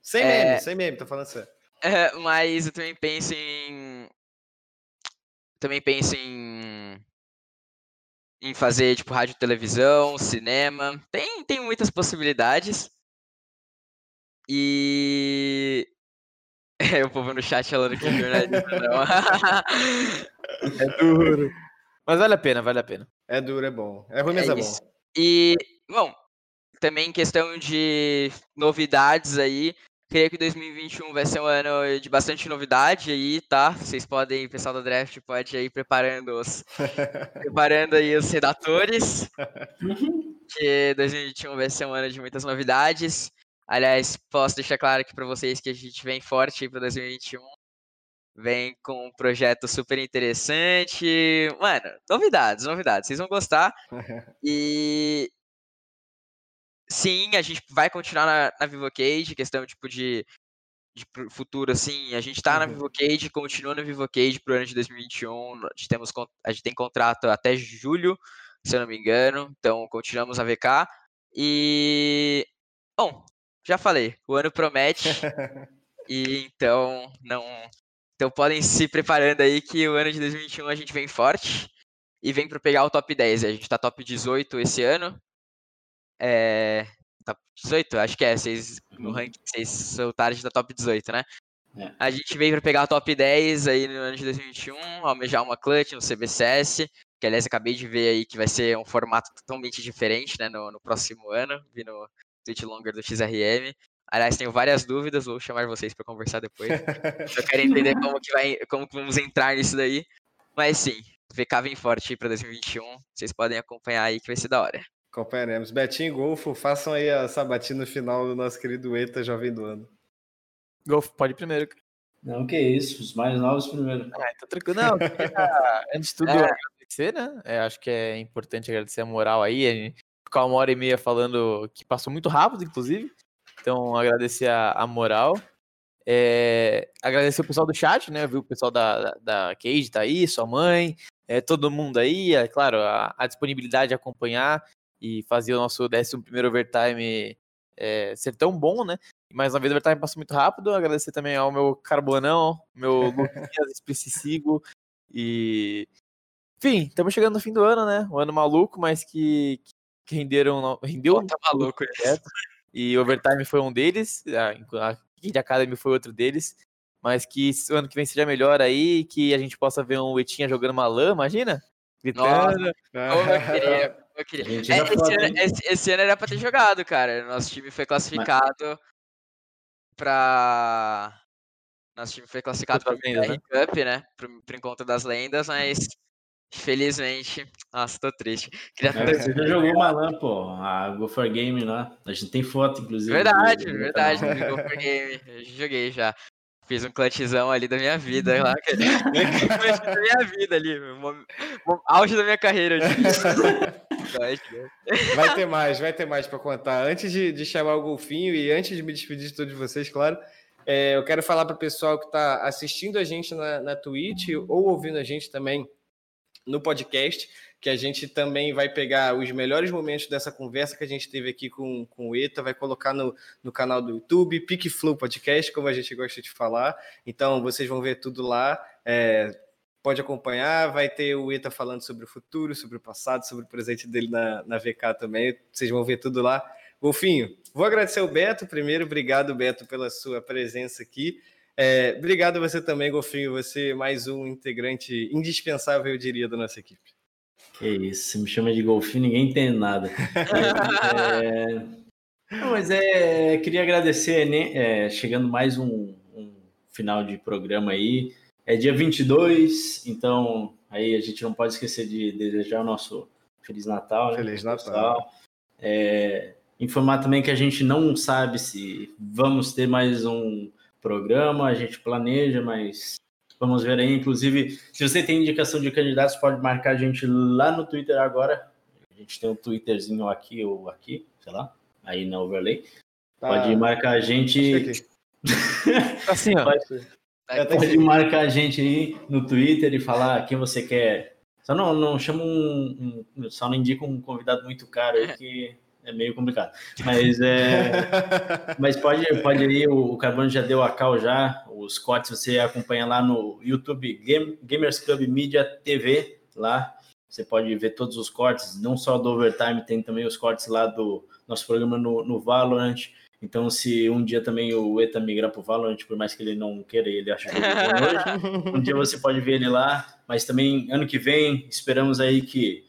Sem É. meme, sem meme, tô falando sério. É, mas eu também penso em. Também penso em. Em fazer, tipo, rádio e televisão, cinema. Tem, tem muitas possibilidades. E. É, o povo no chat falando que jornalismo não. É duro. Mas vale a pena, vale a pena. É duro, é bom. É ruim, mas É é, bom. E, bom, também em questão de novidades aí, creio que 2021 vai ser um ano de bastante novidade aí, tá? Vocês podem, o pessoal do draft pode ir preparando os, preparando aí os redatores, que 2021 vai ser um ano de muitas novidades. Aliás, posso deixar claro aqui para vocês que a gente vem forte para 2021. Vem com um projeto super interessante. Mano, novidades, novidades. Vocês vão gostar. E sim, a gente vai continuar na, na Vivocade, questão tipo de, de futuro, assim, a gente tá na Uhum. Vivocade, continua na Vivocade pro ano de 2021, a gente, temos, a gente tem contrato até julho, se eu não me engano, então continuamos a VK, e, bom, já falei, o ano promete, e então, não, então podem se preparando aí que o ano de 2021 a gente vem forte, e vem para pegar o top 10. A gente tá top 18 esse ano. É. Top 18? Acho que é. Vocês, no Uhum. ranking, vocês soltaram da top 18, né? É. A gente veio para pegar o top 10 aí no ano de 2021, almejar uma clutch no CBCS, que aliás acabei de ver aí que vai ser um formato totalmente diferente, né, no, no próximo ano, vi no tweet longer do XRM. Aliás, tenho várias dúvidas, vou chamar vocês para conversar depois. Eu quero entender como que vai, como que vamos entrar nisso daí. Mas sim, VK vem forte aí pra 2021. Vocês podem acompanhar aí que vai ser da hora. Acompanharemos. Betinho e Golfo, façam aí a sabatina final do nosso querido ETA Jovem do Ano. Golf, pode ir primeiro. Não, que isso, os mais novos primeiro. Ah, tá tranquilo. Não, queria, antes de tudo, É. agradecer, né? É, acho que é importante agradecer a moral aí. Ficar uma hora e meia falando que passou muito rápido, inclusive. Então, agradecer a, a moral. É, agradecer o pessoal do chat, né? Viu o pessoal da, da, da Cage tá aí, sua mãe, é, todo mundo aí. É claro, a, a disponibilidade de acompanhar e fazer o nosso 11 overtime é, ser tão bom, né? Mais uma vez o overtime passou muito rápido. Agradecer também ao meu Carbonão, meu Luquinhas Especicigo e. Enfim, estamos chegando no fim do ano, né? Um ano maluco, mas que, que renderam. no- Rendeu Tá maluco isso. projeto. E Overtime foi um deles, a, a Kid Academy foi outro deles. Mas que o ano que vem seja melhor aí, que a gente possa ver um Etinha jogando uma lã, imagina? Gritando. Como eu queria. Eu queria. É, esse, ano, esse- esse ano era pra ter jogado, cara. Nosso time foi classificado pra. Nosso time foi classificado Contra pro as lendas, BR Cup, né? Pro, pro encontro das lendas, mas. Infelizmente. Nossa, tô triste. Queria É, Você já jogou Malan, pô, a Go for Game lá. A gente tem foto, inclusive. Verdade, do- verdade. Go for Game. Eu joguei já. Fiz um clutchzão ali da minha vida lá. cara. clutch da minha vida ali. Auge da minha carreira. Vai ter mais, vai ter mais para contar. Antes de, de chamar o Golfinho e antes de me despedir de todos vocês, claro, é, eu quero falar para o pessoal que está assistindo a gente na, na Twitch ou ouvindo a gente também no podcast, que a gente também vai pegar os melhores momentos dessa conversa que a gente teve aqui com, com o ETA, vai colocar no, no canal do YouTube, PicFlow Podcast, como a gente gosta de falar. Então, vocês vão ver tudo lá. É, pode acompanhar, vai ter o ETA falando sobre o futuro, sobre o passado, sobre o presente dele na, na VK também. Vocês vão ver tudo lá. Golfinho, vou agradecer o Beto primeiro. Obrigado, Beto, pela sua presença aqui. É, obrigado a você também, Golfinho. Você é mais um integrante indispensável, eu diria, da nossa equipe. Que isso, você me chama de golfinho, ninguém entende nada. é... Não, mas é, queria agradecer, né? É, chegando mais um, um, final de programa aí. É dia 22, então aí a gente não pode esquecer de desejar o nosso Feliz Natal. Né, Feliz Natal. É, informar também que a gente não sabe se vamos ter mais um programa, a gente planeja, mas vamos ver aí. Inclusive, se você tem indicação de candidatos, pode marcar a gente lá no Twitter agora. A gente tem um Twitterzinho aqui ou aqui, sei lá, aí na overlay. Pode ah, marcar a gente. assim, ó. Pode, é, pode marcar a gente aí no Twitter e falar quem você quer. Só não, não chama um, um Só não indica um convidado muito caro aí que é meio complicado. Mas é. mas pode, pode ir, o, Carbono já deu a cal já. Os cortes você acompanha lá no YouTube Game, Gamers Club Media TV. Lá você pode ver todos os cortes, não só do Overtime, tem também os cortes lá do nosso programa no, no Valorant. Então, se um dia também o ETA migrar para o Valorant, por mais que ele não queira, ele acha que ele hoje, um dia você pode ver ele lá. Mas também, ano que vem, esperamos aí que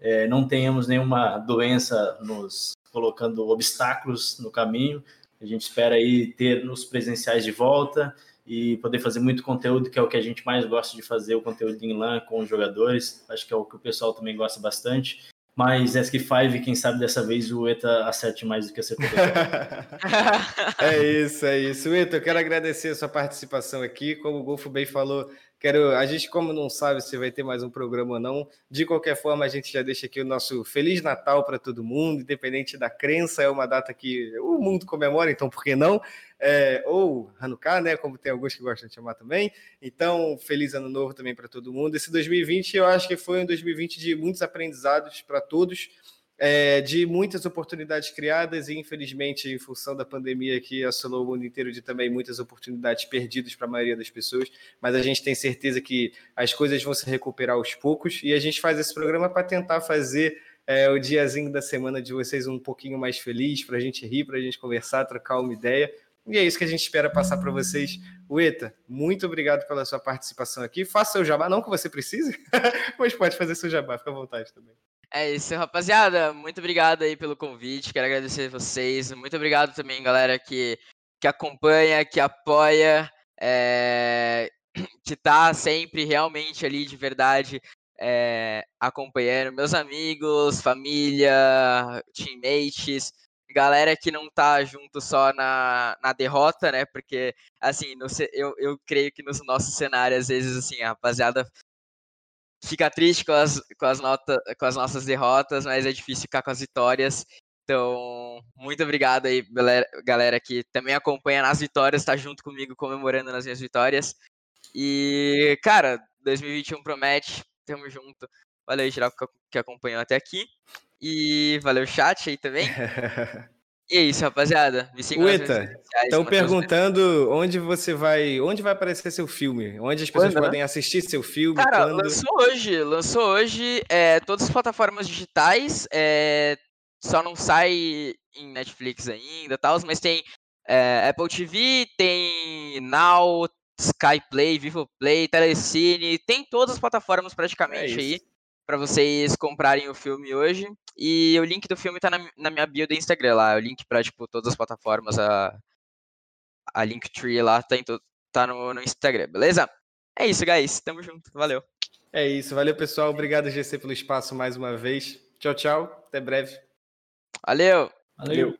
é, não tenhamos nenhuma doença nos colocando obstáculos no caminho. A gente espera aí ter os presenciais de volta e poder fazer muito conteúdo, que é o que a gente mais gosta de fazer, o conteúdo em LAN com os jogadores. Acho que é o que o pessoal também gosta bastante. Mas ESC5, quem sabe dessa vez o ETA acerte mais do que acertou. é isso, é isso. ETA, eu quero agradecer a sua participação aqui. Como o Golfo bem falou, Quero, a gente, como não sabe se vai ter mais um programa ou não, de qualquer forma, a gente já deixa aqui o nosso Feliz Natal para todo mundo, independente da crença, é uma data que o mundo comemora, então por que não? É, ou Hanukkah, né? Como tem alguns que gostam de chamar também. Então, feliz ano novo também para todo mundo. Esse 2020 eu acho que foi um 2020 de muitos aprendizados para todos é, de muitas oportunidades criadas e, infelizmente, em função da pandemia que assolou o mundo inteiro, de também muitas oportunidades perdidas para a maioria das pessoas. Mas a gente tem certeza que as coisas vão se recuperar aos poucos e a gente faz esse programa para tentar fazer é, o diazinho da semana de vocês um pouquinho mais feliz, para a gente rir, para a gente conversar, trocar uma ideia. E é isso que a gente espera passar para vocês. Ueta, muito obrigado pela sua participação aqui. Faça seu jabá, não que você precise, mas pode fazer seu jabá, fica à vontade também. É isso, rapaziada. Muito obrigado aí pelo convite. Quero agradecer vocês. Muito obrigado também, galera, que, que acompanha, que apoia, é, que tá sempre realmente ali de verdade é, acompanhando. Meus amigos, família, teammates, galera que não tá junto só na, na derrota, né? Porque, assim, no, eu, eu creio que nos nossos cenários, às vezes, assim, a rapaziada fica triste com as, com, as nota, com as nossas derrotas, mas é difícil ficar com as vitórias. Então, muito obrigado aí, galera, que também acompanha nas vitórias, tá junto comigo comemorando nas minhas vitórias. E, cara, 2021 promete, tamo junto. Valeu, geral, que acompanhou até aqui. E valeu, chat aí também. E é isso, rapaziada. Me sigam Ueta, estão perguntando onde você vai, onde vai aparecer seu filme, onde as pessoas quando, podem assistir seu filme. Cara, quando... lançou hoje, lançou hoje, é, todas as plataformas digitais, é, só não sai em Netflix ainda, tal, mas tem é, Apple TV, tem Now, Sky Play, Vivo Play, Telecine, tem todas as plataformas praticamente é aí para vocês comprarem o filme hoje. E o link do filme tá na, na minha bio do Instagram lá. O link para tipo, todas as plataformas, a, a Linktree lá tá, em to, tá no, no Instagram, beleza? É isso, guys. Tamo junto. Valeu. É isso. Valeu, pessoal. Obrigado, GC, pelo espaço mais uma vez. Tchau, tchau. Até breve. Valeu. Valeu.